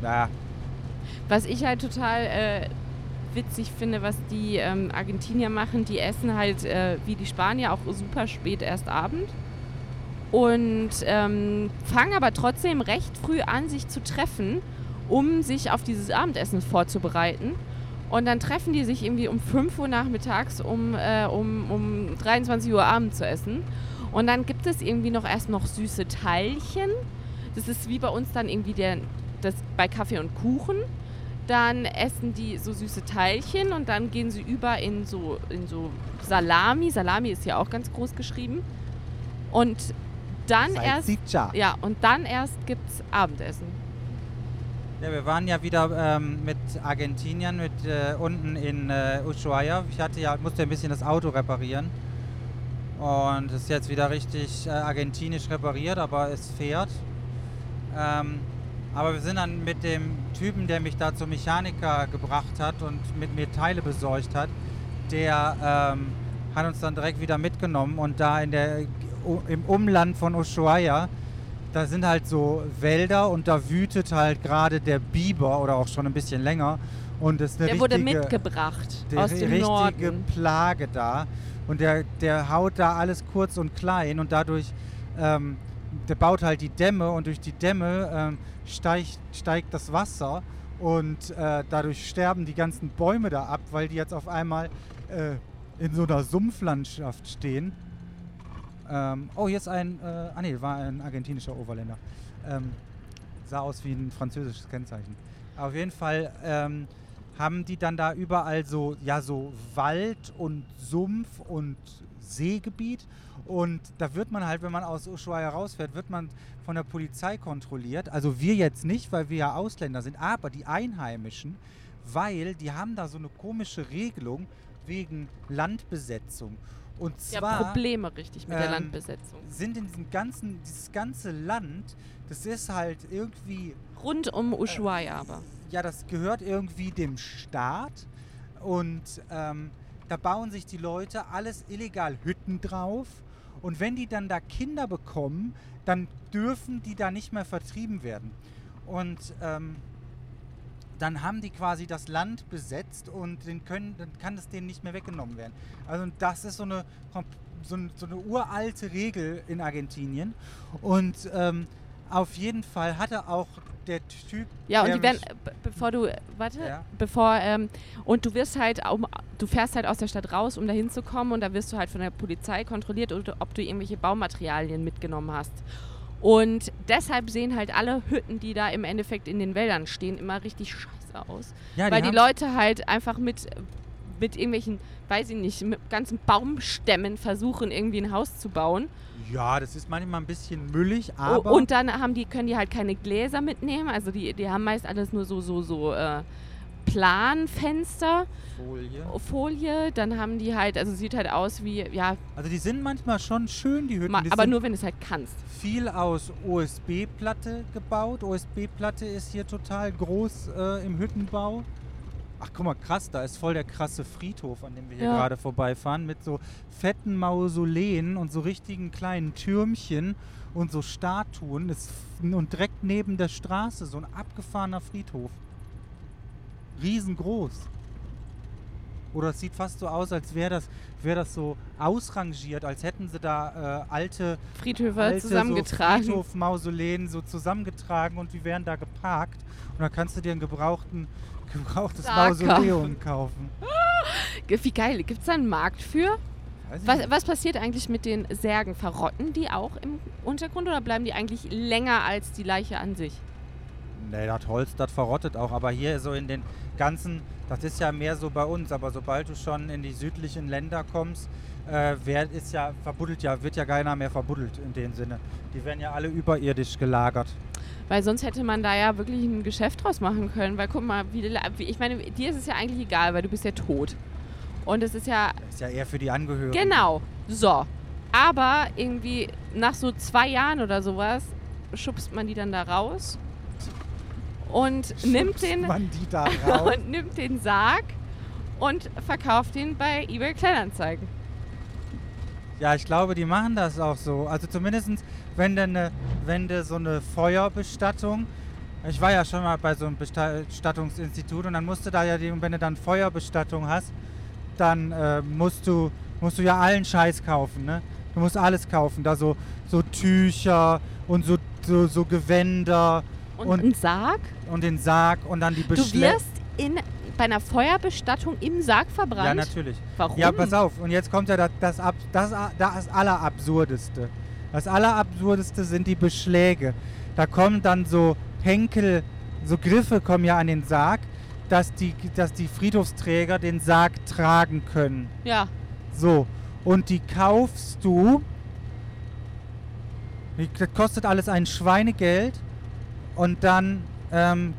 ja, Was ich halt total äh, witzig finde, was die ähm, Argentinier machen, die essen halt äh, wie die Spanier auch super spät erst Abend und ähm, fangen aber trotzdem recht früh an, sich zu treffen, um sich auf dieses Abendessen vorzubereiten. Und dann treffen die sich irgendwie um 5 Uhr nachmittags, um, äh, um, um 23 Uhr Abend zu essen. Und dann gibt es irgendwie noch erst noch süße Teilchen. Das ist wie bei uns dann irgendwie der, das bei Kaffee und Kuchen. Dann essen die so süße Teilchen und dann gehen sie über in so, in so Salami. Salami ist ja auch ganz groß geschrieben. Und dann erst, ja, und dann erst gibt's Abendessen. Ja, wir waren ja wieder ähm, mit Argentiniern mit, äh, unten in äh, Ushuaia. Ich hatte ja, musste ein bisschen das Auto reparieren. Und es ist jetzt wieder richtig äh, argentinisch repariert, aber es fährt. Ähm, aber wir sind dann mit dem Typen, der mich da zum Mechaniker gebracht hat und mit mir Teile besorgt hat, der ähm, hat uns dann direkt wieder mitgenommen und da in der, im Umland von Ushuaia da sind halt so Wälder und da wütet halt gerade der Biber oder auch schon ein bisschen länger. Und das ist eine Der wurde richtige, mitgebracht die aus dem richtige Norden. Plage da. Und der, der haut da alles kurz und klein und dadurch, ähm, der baut halt die Dämme und durch die Dämme ähm, steigt, steigt das Wasser und äh, dadurch sterben die ganzen Bäume da ab, weil die jetzt auf einmal äh, in so einer Sumpflandschaft stehen. Ähm, oh, hier ist ein, äh, ah nee, war ein argentinischer Overländer. Ähm, sah aus wie ein französisches Kennzeichen. Auf jeden Fall, ähm, haben die dann da überall so, ja, so Wald und Sumpf und Seegebiet. Und da wird man halt, wenn man aus Ushuaia rausfährt, wird man von der Polizei kontrolliert. Also wir jetzt nicht, weil wir ja Ausländer sind, aber die Einheimischen, weil die haben da so eine komische Regelung wegen Landbesetzung. Und Ja, zwar Probleme richtig mit der ähm, Landbesetzung. sind in diesem ganzen, dieses ganze Land, das ist halt irgendwie Rund um Ushuaia aber. Ja, das gehört irgendwie dem Staat und ähm, da bauen sich die Leute alles illegal Hütten drauf und wenn die dann da Kinder bekommen, dann dürfen die da nicht mehr vertrieben werden. Und ähm, dann haben die quasi das Land besetzt und den können, dann kann es denen nicht mehr weggenommen werden. Also das ist so eine, so, ein- so eine uralte Regel in Argentinien. Und ähm, auf jeden Fall hatte auch der Typ. Ja, und der die werden, bevor du, warte, Ja. bevor, ähm, und du wirst halt, um, du fährst halt aus der Stadt raus, um da hinzukommen und da wirst du halt von der Polizei kontrolliert, oder ob du irgendwelche Baumaterialien mitgenommen hast. Und deshalb sehen halt alle Hütten, die da im Endeffekt in den Wäldern stehen, immer richtig scheiße aus. ja, weil die Leute halt einfach mit, mit irgendwelchen, weiß ich nicht, mit ganzen Baumstämmen versuchen, irgendwie ein Haus zu bauen. Ja, das ist manchmal ein bisschen müllig, aber. und dann haben die, können die halt keine Gläser mitnehmen. Also die, die haben meist alles nur so, so, so äh, Planfenster, Folie. Folie. Dann haben die halt, also sieht halt aus wie, ja, Also die sind manchmal schon schön, die Hütten. ma, die aber nur wenn du es halt kannst. viel aus OSB-Platte gebaut. OSB-Platte ist hier total groß äh, im Hüttenbau. Ach, guck mal, krass, da ist voll der krasse Friedhof, an dem wir hier Ja. gerade vorbeifahren, mit so fetten Mausoleen und so richtigen kleinen Türmchen und so Statuen. Das, und direkt neben der Straße so ein abgefahrener Friedhof. Riesengroß. Oder es sieht fast so aus, als wäre das, wär das so ausrangiert, als hätten sie da äh, alte Friedhöfe alte zusammengetragen. So Friedhof-Mausoleen so zusammengetragen und die werden da geparkt. Und dann kannst du dir ein gebrauchten, gebrauchtes Sarg Mausoleum kaufen. Wie geil, gibt es da einen Markt für? Was, was passiert eigentlich mit den Särgen? Verrotten die auch im Untergrund oder bleiben die eigentlich länger als die Leiche an sich? Nee, das Holz, das verrottet auch. Aber hier so in den ganzen, das ist ja mehr so bei uns, aber sobald du schon in die südlichen Länder kommst, äh, wer ist ja verbuddelt ja, wird ja keiner mehr verbuddelt in dem Sinne. Die werden ja alle überirdisch gelagert. Weil sonst hätte man da ja wirklich ein Geschäft draus machen können. Weil guck mal, wie, ich meine, dir ist es ja eigentlich egal, weil du bist ja tot. Und es ist ja, Das ist ja eher für die Angehörigen. genau, so. Aber irgendwie nach so zwei Jahren oder sowas schubst man die dann da raus und nimmt den, und nimmt den Sarg und verkauft ihn bei eBay Kleinanzeigen. Ja, ich glaube, die machen das auch so. Also zumindest, wenn du, ne, wenn du so eine Feuerbestattung, ich war ja schon mal bei so einem Besta- Bestattungsinstitut und dann musst du da ja, wenn du dann Feuerbestattung hast, dann äh, musst, du, musst du ja allen Scheiß kaufen, ne? Du musst alles kaufen, da so, so Tücher und so, so, so Gewänder Und, Und- ein Sarg? und den Sarg und dann die Du Beschläge. wirst in, bei einer Feuerbestattung im Sarg verbrannt? Ja, natürlich. Warum? Ja, pass auf. Und jetzt kommt ja das, das, das, das Allerabsurdeste. Das Allerabsurdeste sind die Beschläge. Da kommen dann so Henkel, so Griffe kommen ja an den Sarg, dass die, dass die Friedhofsträger den Sarg tragen können. Ja, So. Und die kaufst du. Das kostet alles ein Schweinegeld. Und dann, ähm,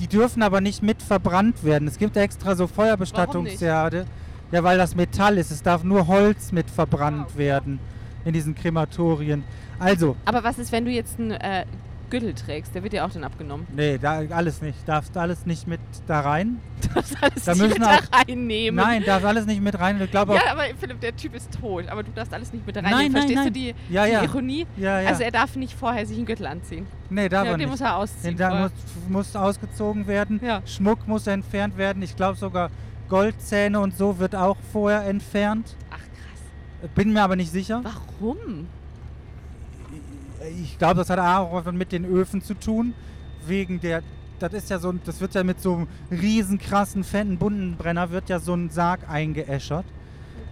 die dürfen aber nicht mit verbrannt werden. Es gibt extra so Feuerbestattungsherde. Ja, weil das Metall ist. Es darf nur Holz mit verbrannt Ah, okay. werden in diesen Krematorien. Also, aber was ist, wenn du jetzt einen äh, Gürtel trägst? Der wird dir auch dann abgenommen. nee, da alles nicht. Darfst alles nicht mit da rein? Darfst alles Da nicht müssen mit auch- da reinnehmen. Nein, darfst alles nicht mit rein. Ich glaube auch. Ja, aber Philipp, der Typ ist tot, aber du darfst alles nicht mit reinnehmen. Nein, nein, Verstehst nein. du die, Ja, die ja. Ironie? Ja, ja. Also er darf nicht vorher sich einen Gürtel anziehen. nee, darf ja, er den nicht. muss er ausziehen. Vorher. muss, muss ausgezogen werden. Ja. Schmuck muss entfernt werden. Ich glaube sogar Goldzähne und so wird auch vorher entfernt. Ach krass. Bin mir aber nicht sicher. Warum? Ich glaube, das hat auch mit den Öfen zu tun. Wegen der. Das ist ja so ein, das wird ja mit so einem riesen krassen, fetten Bundenbrenner wird ja so ein Sarg eingeäschert.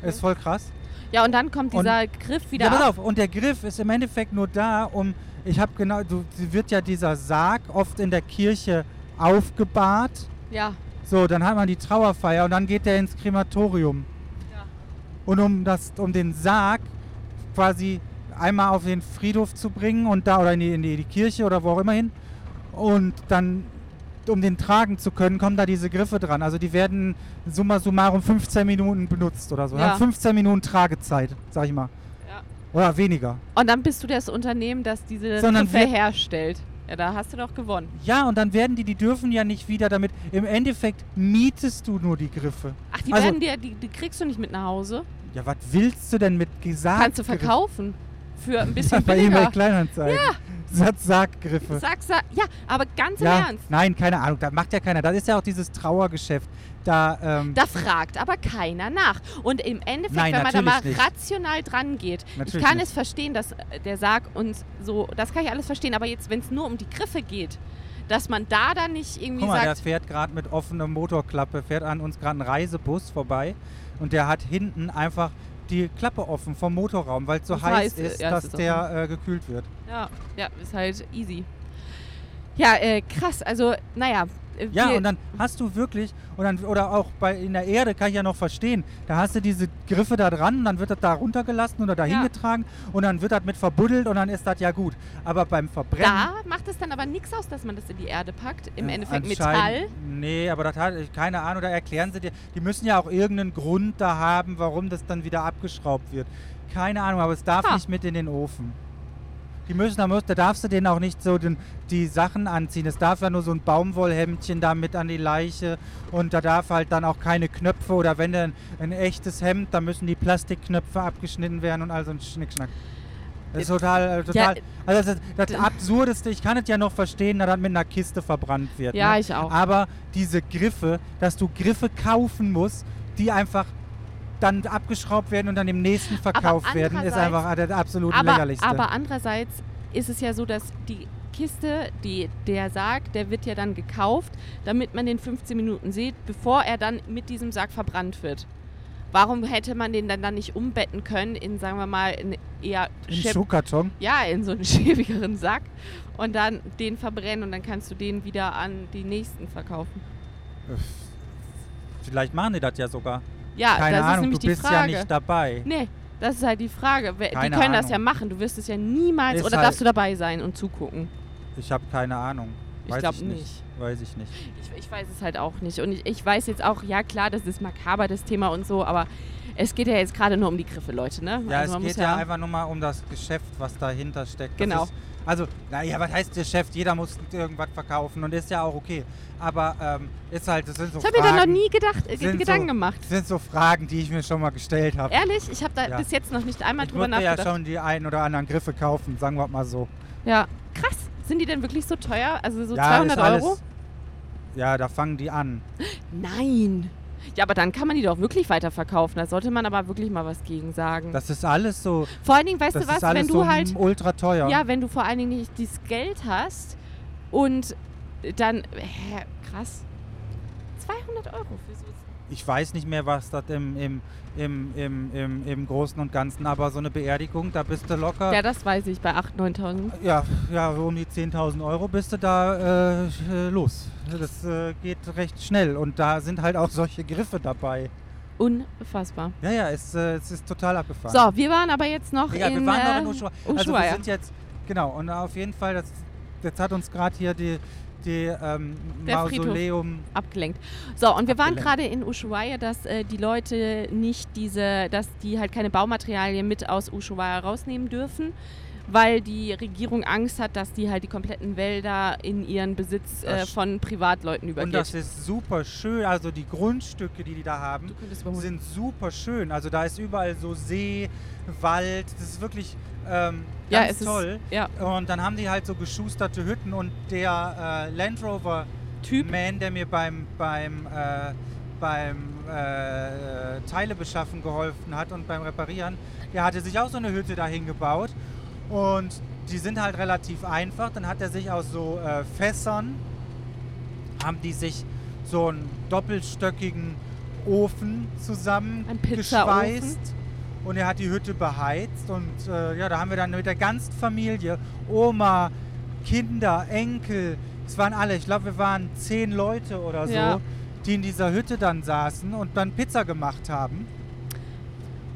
Ist voll krass. Ja, und dann kommt Und- dieser Griff wieder ja, pass auf. Und der Griff ist im Endeffekt nur da, um. Ich habe genau. Du, wird ja dieser Sarg oft in der Kirche aufgebahrt. Ja, So, dann hat man die Trauerfeier und dann geht der ins Krematorium. Ja. Und um, das, um den Sarg quasi einmal auf den Friedhof zu bringen und da oder in die, in die, Kirche oder wo auch immer hin und dann um den tragen zu können, kommen da diese Griffe dran. Also die werden summa summarum 15 Minuten benutzt oder so. Ja. Haben 15 Minuten Tragezeit, sag ich mal. Ja. Oder weniger. Und dann bist du das Unternehmen, das diese Sondern Griffe herstellt. Ja, da hast du doch gewonnen. Ja, und dann werden die, die dürfen ja nicht wieder damit. Im Endeffekt mietest du nur die Griffe. Ach, die Also- werden dir, die, die kriegst du nicht mit nach Hause. Ja, was willst du denn mit Gesagt? Kannst du verkaufen. Für ein bisschen Bei eBay billiger. Kleinanzeigen. Ja. Satz Sarggriffe. Sag, sag, ja, aber ganz im ja, Ernst. nein, keine Ahnung. Da macht ja keiner. Das ist ja auch dieses Trauergeschäft. Da, ähm, Da fragt aber keiner nach. Und im Endeffekt, Nein, wenn man da mal nicht. rational dran geht, ich Natürlich kann nicht. es verstehen, dass äh, der Sarg uns so, das kann ich alles verstehen, aber jetzt, wenn es nur um die Griffe geht, dass man da dann nicht irgendwie Guck mal, der sagt, fährt gerade mit offener Motorklappe, fährt an uns gerade ein Reisebus vorbei und der hat hinten einfach die Klappe offen vom Motorraum, weil es so Das heiß heißt, äh, ist, dass ist der äh, gekühlt wird. ja, ja, ist halt easy. Ja, äh, krass, also, naja. äh, Ja, und dann hast du wirklich, und dann, oder auch bei in der Erde kann ich ja noch verstehen, da hast du diese Griffe da dran und dann wird das da runtergelassen oder da Ja. hingetragen und dann wird das mit verbuddelt und dann ist das ja gut. Aber beim Verbrennen. da macht es dann aber nichts aus, dass man das in die Erde packt. Im Ja, Endeffekt Metall. Nee, aber das hat keine Ahnung, da erklären sie dir. Die müssen ja auch irgendeinen Grund da haben, warum das dann wieder abgeschraubt wird. Keine Ahnung, aber es darf Ha. nicht mit in den Ofen. Die müssen, da, muss, da darfst du denen auch nicht so den, die Sachen anziehen. Es darf ja nur so ein Baumwollhemdchen da mit an die Leiche und da darf halt dann auch keine Knöpfe oder wenn dann ein echtes Hemd, da müssen die Plastikknöpfe abgeschnitten werden und all so ein Schnickschnack. Das ist total, äh, total. also das, das Absurdeste, ich kann es ja noch verstehen, dass das mit einer Kiste verbrannt wird. Ja, ne? ich auch. Aber diese Griffe, dass du Griffe kaufen musst, die einfach dann abgeschraubt werden und dann im nächsten verkauft werden, ist einfach das absolut aber, lächerlichste. aber andererseits ist es ja so, dass die Kiste, die, der Sarg, der wird ja dann gekauft, damit man den 15 Minuten sieht, bevor er dann mit diesem Sarg verbrannt wird. Warum hätte man den dann, dann nicht umbetten können in, sagen wir mal, in eher schäb- Schuhkarton. ja, in so einen schäbigeren Sack und dann den verbrennen und dann kannst du den wieder an die nächsten verkaufen. Vielleicht machen die das ja sogar. Ja, Keine das ist Ahnung, nämlich du die bist Frage. ja nicht dabei. Nee, das ist halt die Frage. Wer- Die Keine können das Ahnung. ja machen. Du wirst es ja niemals. Ist oder halt- darfst du dabei sein und zugucken? Ich habe keine Ahnung. Ich Weiß glaub ich nicht. Weiß ich nicht. Ich, ich weiß es halt auch nicht. Und ich, ich weiß jetzt auch, ja klar, das ist makaber, das Thema und so, aber es geht ja jetzt gerade nur um die Griffe, Leute, ne? Ja, Also es geht ja, einfach nur mal um das Geschäft, was dahinter steckt. Das Genau. Ist, also, naja, was heißt Geschäft? Jeder muss irgendwas verkaufen und ist ja auch okay. Aber ähm, ist halt, das sind so Ich habe mir Fragen. da noch nie gedacht, äh, Gedanken so, gemacht. Das sind so Fragen, die ich mir schon mal gestellt habe. Ehrlich, ich habe da Ja. bis jetzt noch nicht einmal Ich drüber musste ja nachgedacht. schon die ein oder anderen Griffe kaufen, sagen wir mal so. Ja, krass. Sind die denn wirklich so teuer? Also so ja, 200 ist alles, Euro? Ja, da fangen die an. Nein. Ja, aber dann kann man die doch wirklich weiterverkaufen. Da sollte man aber wirklich mal was gegen sagen. Das ist alles so, vor allen Dingen, weißt du was, wenn du so halt ultra teuer. Ja, wenn du vor allen Dingen nicht dieses Geld hast und dann, hä, krass, 200 Euro für so. Ich weiß nicht mehr, was das im, im, im, im, im, im Großen und Ganzen, aber so eine Beerdigung, da bist du locker. Ja, das weiß ich, bei 8.000, 9.000. Ja, ja, so um die 10.000 Euro bist du da äh, äh, los. Das äh, geht recht schnell und da sind halt auch solche Griffe dabei. Unfassbar. Ja, ja, es, äh, es ist total abgefahren. So, wir waren aber jetzt noch ja, in, wir waren noch in äh, Ushuaia. Also wir Ushuaia. sind jetzt, genau, und auf jeden Fall, das, jetzt hat uns gerade hier die, die ähm, Der Friedhof. Mausoleum, abgelenkt. So, und wir waren Abgelenkt. gerade in Ushuaia, dass äh, die Leute nicht diese, dass die halt keine Baumaterialien mit aus Ushuaia rausnehmen dürfen, weil die Regierung Angst hat, dass die halt die kompletten Wälder in ihren Besitz äh, von Privatleuten und übergeht. das ist super schön, also die Grundstücke, die die da haben, sind super schön. Also da ist überall so See, Wald, das ist wirklich ähm, ja, ganz toll. ist ja, Und dann haben die halt so geschusterte Hütten und der äh, Land Rover Typ. Man, der mir beim, beim, äh, beim äh, Teile beschaffen geholfen hat und beim Reparieren, der hatte sich auch so eine Hütte dahin gebaut. Und die sind halt relativ einfach. Dann hat er sich aus so äh, Fässern, haben die sich so einen doppelstöckigen Ofen zusammengeschweißt. Und er hat die Hütte beheizt. Und äh, ja, da haben wir dann mit der ganzen Familie, Oma, Kinder, Enkel, es waren alle, ich glaube, wir waren zehn Leute oder so, Ja. die in dieser Hütte dann saßen und dann Pizza gemacht haben.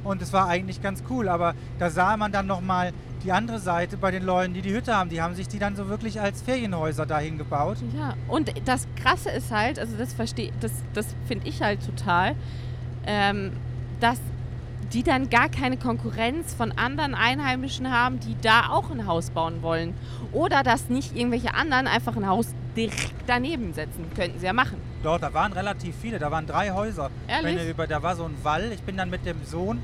Und es war eigentlich ganz cool, aber da sah man dann nochmal die andere Seite bei den Leuten, die die Hütte haben. Die haben sich die dann so wirklich als Ferienhäuser dahin gebaut. Ja, und das Krasse ist halt, also das verstehe, das, das finde ich halt total, ähm, dass die dann gar keine Konkurrenz von anderen Einheimischen haben, die da auch ein Haus bauen wollen. Oder dass nicht irgendwelche anderen einfach ein Haus direkt daneben setzen. Könnten sie ja machen. Doch, da waren relativ viele, da waren drei Häuser. Ehrlich? Wenn über, da war so ein Wall. Ich bin dann mit dem Sohn,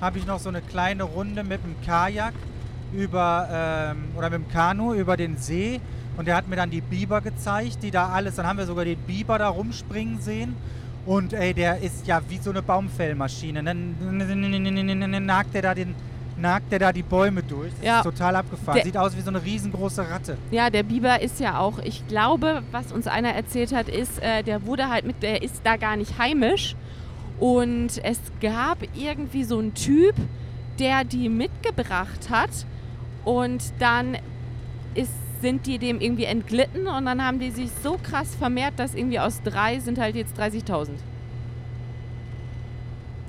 habe ich noch so eine kleine Runde mit dem Kajak über, ähm, oder mit dem Kanu über den See. Und der hat mir dann die Biber gezeigt, die da alles, dann haben wir sogar den Biber da rumspringen sehen. Und ey, der ist ja wie so eine Baumfellmaschine. Dann nagt der da den nagt der da die Bäume durch. Das Ja. ist total abgefahren. Der- Sieht aus wie so eine riesengroße Ratte. Ja, der Biber ist ja auch, ich glaube, was uns einer erzählt hat, ist, äh, der wurde halt mit, der ist da gar nicht heimisch. Und es gab irgendwie so einen Typ, der die mitgebracht hat. Und dann ist, sind die dem irgendwie entglitten und dann haben die sich so krass vermehrt, dass irgendwie aus drei sind halt jetzt 30.000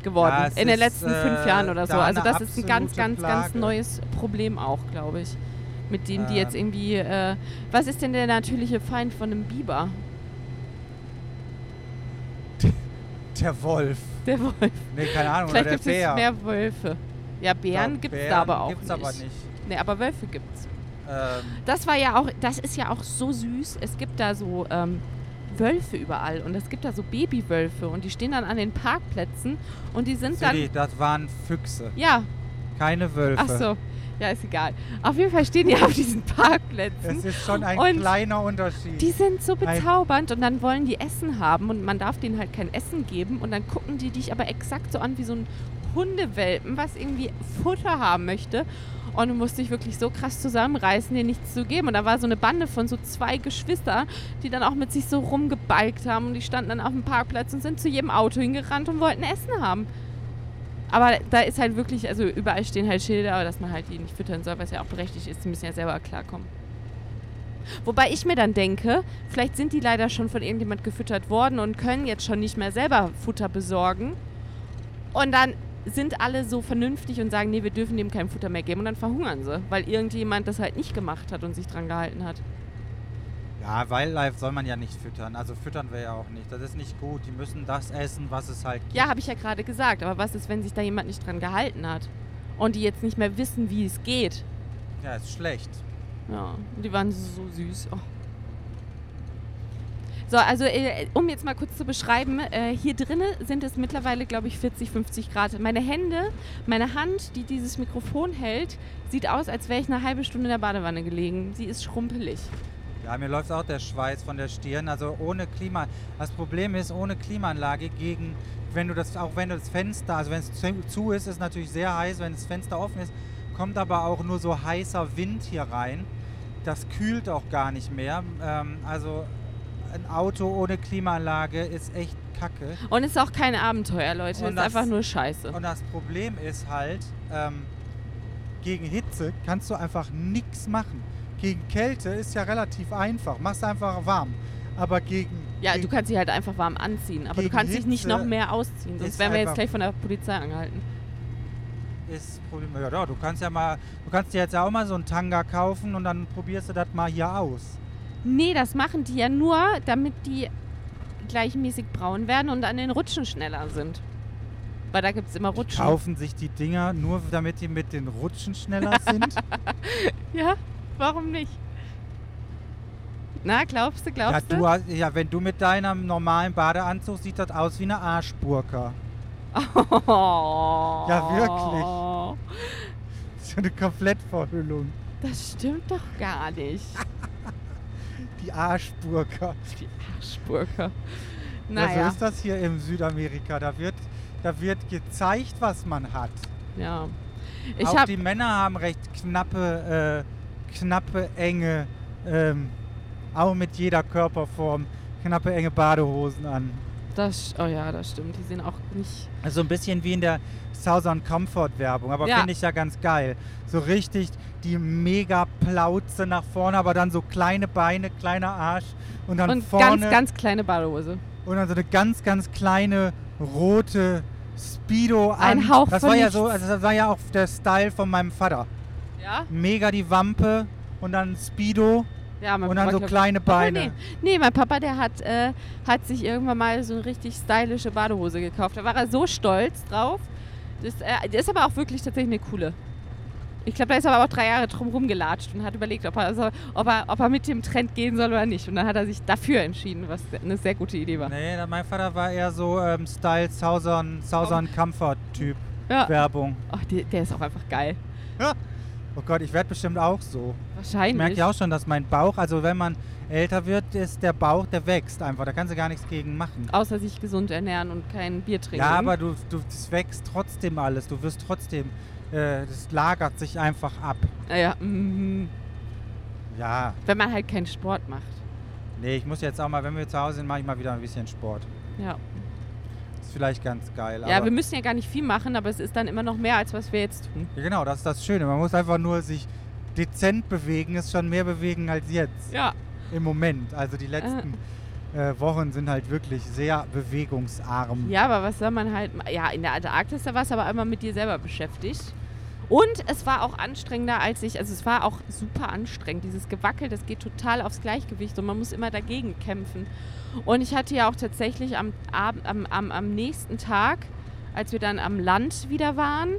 geworden. Ja, in den ist, letzten fünf äh, Jahren oder so. da Also das ist ein ganz, ganz, ganz Plage. neues Problem auch, glaube ich. Mit denen, die jetzt Ähm. irgendwie. Äh, was ist denn der natürliche Feind von einem Biber? Der Wolf. Der Wolf. Nee, keine Ahnung. Vielleicht gibt es mehr Wölfe. Ja, Bären gibt es da aber auch gibt's nicht. aber nicht. Nee, aber Wölfe gibt's. Ähm, Das war ja auch, das ist ja auch so süß. Es gibt da so ähm, Wölfe überall und es gibt da so Babywölfe und die stehen dann an den Parkplätzen und die sind dann. Silly, das waren Füchse, Ja, keine Wölfe. ach so. Ja, ist egal. Auf jeden Fall stehen die auf diesen Parkplätzen. Es ist schon ein Und kleiner Unterschied. Die sind so bezaubernd und dann wollen die Essen haben und man darf denen halt kein Essen geben und dann gucken die dich aber exakt so an wie so ein Hundewelpen, was irgendwie Futter haben möchte. Und du musst dich wirklich so krass zusammenreißen, dir nichts zu geben. Und da war so eine Bande von so zwei Geschwistern, die dann auch mit sich so rumgebalgt haben und die standen dann auf dem Parkplatz und sind zu jedem Auto hingerannt und wollten Essen haben. Aber da ist halt wirklich, also überall stehen halt Schilder, dass man halt die nicht füttern soll, was ja auch berechtigt ist. Die müssen ja selber klarkommen. Wobei ich mir dann denke, vielleicht sind die leider schon von irgendjemand gefüttert worden und können jetzt schon nicht mehr selber Futter besorgen. Und dann sind alle so vernünftig und sagen, nee, wir dürfen dem kein Futter mehr geben und dann verhungern sie, weil irgendjemand das halt nicht gemacht hat und sich dran gehalten hat. Ja, Wildlife soll man ja nicht füttern. Also füttern wir ja auch nicht. Das ist nicht gut. Die müssen das essen, was es halt gibt. Ja, habe ich ja gerade gesagt, aber was ist, wenn sich da jemand nicht dran gehalten hat und die jetzt nicht mehr wissen, wie es geht? Ja, ist schlecht. Ja, die waren so süß. Oh. So, also äh, um jetzt mal kurz zu beschreiben, äh, hier drinnen sind es mittlerweile, glaube ich, 40, 50 Grad. Meine Hände, meine Hand, die dieses Mikrofon hält, sieht aus, als wäre ich eine halbe Stunde in der Badewanne gelegen. Sie ist schrumpelig. Ja, mir läuft auch der Schweiß von der Stirn. Also ohne Klima. Das Problem ist, ohne Klimaanlage gegen, wenn du das, auch wenn du das Fenster, also wenn es zu- zu ist, ist natürlich sehr heiß. Wenn das Fenster offen ist, kommt aber auch nur so heißer Wind hier rein. Das kühlt auch gar nicht mehr. Ähm, also ein Auto ohne Klimaanlage ist echt kacke. Und es ist auch kein Abenteuer, Leute. Und Es ist das- einfach nur Scheiße. Und das Problem ist halt, ähm, gegen Hitze kannst du einfach nichts machen. Gegen Kälte ist ja relativ einfach. Machst einfach warm. Aber gegen. Ja, gegen, du kannst dich halt einfach warm anziehen, aber du kannst dich nicht Hitze noch mehr ausziehen. Sonst wären wir jetzt gleich von der Polizei angehalten. ist Problem. Ja, ja, du kannst ja mal, du kannst dir jetzt ja auch mal so einen Tanga kaufen und dann probierst du das mal hier aus. Nee, das machen die ja nur, damit die gleichmäßig braun werden und an den Rutschen schneller sind. Weil da gibt es immer Rutschen. Kaufen sich die Dinger nur, damit die mit den Rutschen schneller sind. Ja, warum nicht? Na, glaubst du, ja, glaubst du hast, ja, wenn du mit deinem normalen Badeanzug sieht das aus wie eine Arschburka. Oh. Ja, wirklich. So eine Komplettverhüllung. Das stimmt doch gar nicht. Die Arschburka. Die Arschburger. Ja, Naja, so ist das hier im Südamerika. Da wird, da wird gezeigt, was man hat. ja. Ich Auch die Männer haben recht knappe, äh, knappe, enge, ähm, auch mit jeder Körperform, knappe, enge Badehosen an. das, oh ja, das stimmt. Die sehen auch nicht. Also ein bisschen wie in der Southern Comfort Werbung, aber Ja. finde ich ja ganz geil. So richtig die mega Plauze nach vorne, aber dann so kleine Beine, kleiner Arsch und dann Und vorne ganz, ganz kleine Badehose. und dann so eine ganz, ganz kleine rote Speedo an. Ein Hauch das von war ja so, also das war ja auch der Style von meinem Vater. Ja? Mega die Wampe und dann Speedo Ja, und dann Papa, so kleine Beine. Nee, nee, mein Papa, der hat, äh, hat sich irgendwann mal so eine richtig stylische Badehose gekauft. Da war er so stolz drauf. Das, äh, das ist aber auch wirklich tatsächlich eine coole. Ich glaube, da ist er aber auch drei Jahre drum rumgelatscht und hat überlegt, ob er, so, ob, er, ob er mit dem Trend gehen soll oder nicht. Und dann hat er sich dafür entschieden, was eine sehr gute Idee war. Nee, mein Vater war eher so ähm, Style Southern, Southern Comfort Typ Ja. Werbung. Ach, der, der ist auch einfach geil. Oh Gott, ich werde bestimmt auch so. Ich Wahrscheinlich. merke ja auch schon, dass mein Bauch, also wenn man älter wird, ist der Bauch, der wächst einfach. Da kannst du gar nichts gegen machen. Außer sich gesund ernähren und kein Bier trinken. Ja, aber du, du, das wächst trotzdem alles. Du wirst trotzdem, äh, das lagert sich einfach ab. Ja, ja. mhm. Ja, Wenn man halt keinen Sport macht. nee, ich muss jetzt auch mal, wenn wir zu Hause sind, mache ich mal wieder ein bisschen Sport. Ja. Ist vielleicht ganz geil. ja, wir müssen ja gar nicht viel machen, aber es ist dann immer noch mehr, als was wir jetzt tun. ja, genau, das ist das Schöne. Man muss einfach nur sich dezent bewegen, ist schon mehr bewegen als jetzt Ja. Im Moment. Also die letzten äh, Wochen sind halt wirklich sehr bewegungsarm. Ja, aber was soll man halt. Ja, in der Antarktis, da warst du aber immer mit dir selber beschäftigt. Und es war auch anstrengender, als ich. Also, es war auch super anstrengend. Dieses Gewackel, das geht total aufs Gleichgewicht und man muss immer dagegen kämpfen. Und ich hatte ja auch tatsächlich am, Abend, am, am, am nächsten Tag, als wir dann am Land wieder waren,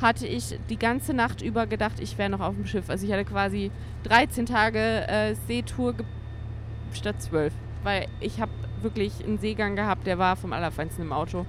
hatte ich die ganze Nacht über gedacht, ich wäre noch auf dem Schiff. Also, ich hatte quasi 13 Tage äh, Seetour statt 12. Weil ich habe wirklich einen Seegang gehabt, der war vom Allerfeinsten im Auto.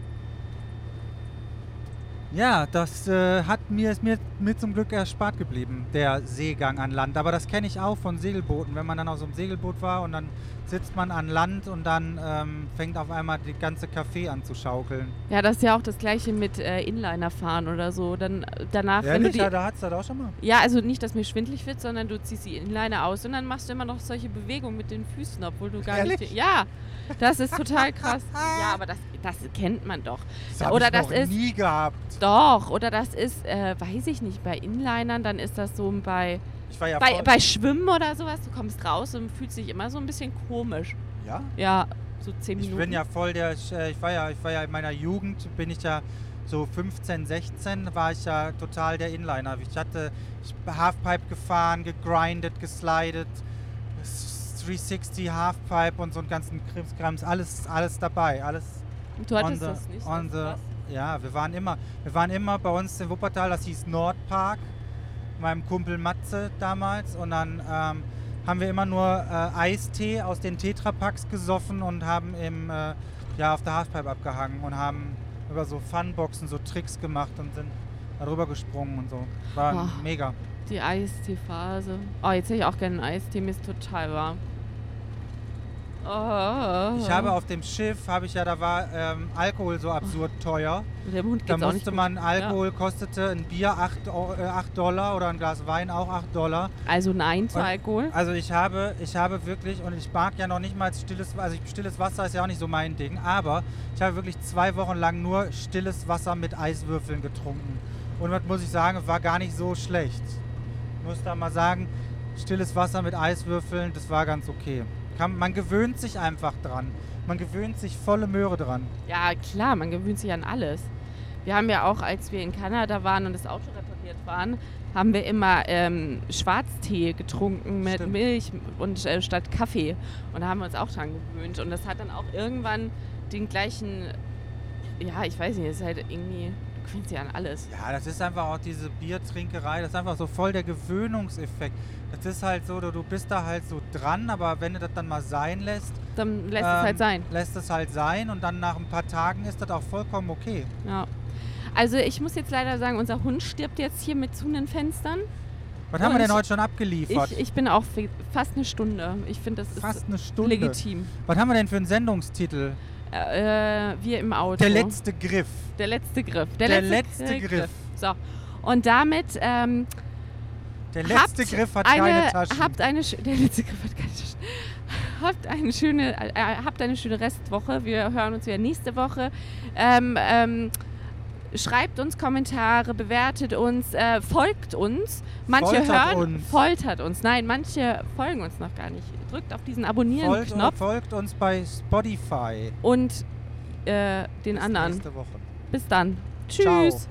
Ja, das äh, hat mir, ist mir, mir zum Glück erspart geblieben, der Seegang an Land. Aber das kenne ich auch von Segelbooten. Wenn man dann auf so einem Segelboot war und dann sitzt man an Land und dann ähm, fängt auf einmal die ganze Kaffee an zu schaukeln. Ja, das ist ja auch das gleiche mit äh, Inliner fahren oder so. Dann äh, danach, wenn du Ehrlich? die, Ja, da hat es das auch schon mal. ja, also nicht, dass mir schwindlig wird, sondern du ziehst die Inliner aus und dann machst du immer noch solche Bewegungen mit den Füßen, obwohl du gar Ehrlich? nicht. Ja, das ist total krass. ja, aber das, das kennt man doch. Das Oder ich das noch ist- nie gehabt. Doch, oder das ist, äh, weiß ich nicht, bei Inlinern, dann ist das so bei, Ich war ja bei, bei Schwimmen oder sowas, du kommst raus und fühlst dich immer so ein bisschen komisch. ja? Ja, so zehn Ich Minuten. bin ja voll der, ich, äh, ich war ja, ich war ja in meiner Jugend, bin ich ja so 15, 16, war ich ja total der Inliner. Ich hatte ich Halfpipe gefahren, gegrindet, geslidet, s- 360 Halfpipe und so einen ganzen Krimskrams, alles, alles dabei, alles du on hattest the, das nicht. das the, ja, wir waren immer, wir waren immer bei uns in Wuppertal, das hieß Nordpark, meinem Kumpel Matze damals und dann ähm, haben wir immer nur äh, Eistee aus den Tetrapacks gesoffen und haben im, äh, ja, auf der Halfpipe abgehangen und haben über so Funboxen so Tricks gemacht und sind darüber gesprungen und so. War Oh. mega. Die Eistee-Phase. Oh, jetzt hätte ich auch gerne einen Eistee, mir ist total warm. Oh. Ich habe auf dem Schiff, habe ich ja, da war ähm, Alkohol so absurd teuer. Der Mund Da musste man, Alkohol kostete ein Bier 8, äh, 8 Dollar oder ein Glas Wein auch 8 Dollar. Also nein zu Und- Alkohol. Also ich habe, ich habe wirklich, und ich mag ja noch nicht mal stilles Wasser, also ich- stilles Wasser ist ja auch nicht so mein Ding, aber ich habe wirklich zwei Wochen lang nur stilles Wasser mit Eiswürfeln getrunken. Und was muss ich sagen, war gar nicht so schlecht. Ich muss da mal sagen, stilles Wasser mit Eiswürfeln, das war ganz okay. Kann, man gewöhnt sich einfach dran. Man gewöhnt sich volle Möhre dran. Ja, klar, man gewöhnt sich an alles. Wir haben ja auch, als wir in Kanada waren und das Auto repariert waren, haben wir immer ähm, Schwarztee getrunken mit Stimmt. Milch und äh, statt Kaffee. Und da haben wir uns auch dran gewöhnt. Und das hat dann auch irgendwann den gleichen, ja, ich weiß nicht, es ist halt irgendwie, dich an alles. Ja, das ist einfach auch diese Biertrinkerei, das ist einfach so voll der Gewöhnungseffekt. Das ist halt so, du, du bist da halt so dran, aber wenn du das dann mal sein lässt, Dann lässt es ähm, halt sein. Lässt es halt sein und dann nach ein paar Tagen ist das auch vollkommen okay. Ja. Also ich muss jetzt leider sagen, unser Hund stirbt jetzt hier mit zu den Fenstern. Was haben wir Und denn ich- heute schon abgeliefert? Ich, ich bin auch fast eine Stunde. Ich finde, das ist Fast eine Stunde. legitim. Was haben wir denn für einen Sendungstitel? Äh, wir im Auto. Der letzte Griff. Der letzte Griff. Der letzte Griff. So. Und damit ähm, Der letzte Griff hat eine, keine Taschen. Habt eine, der letzte Griff hat keine Taschen. Habt eine schöne, äh, habt eine schöne Restwoche. Wir hören uns wieder nächste Woche. Ähm, ähm, Schreibt uns Kommentare, bewertet uns, äh, folgt uns. Manche Foltert hören, uns. foltert uns. Nein, manche folgen uns noch gar nicht. Drückt auf diesen Folgt, Abonnieren-Knopf folgt uns bei Spotify. und äh, den Bis anderen. Nächste Woche. Bis dann. Ciao. Tschüss.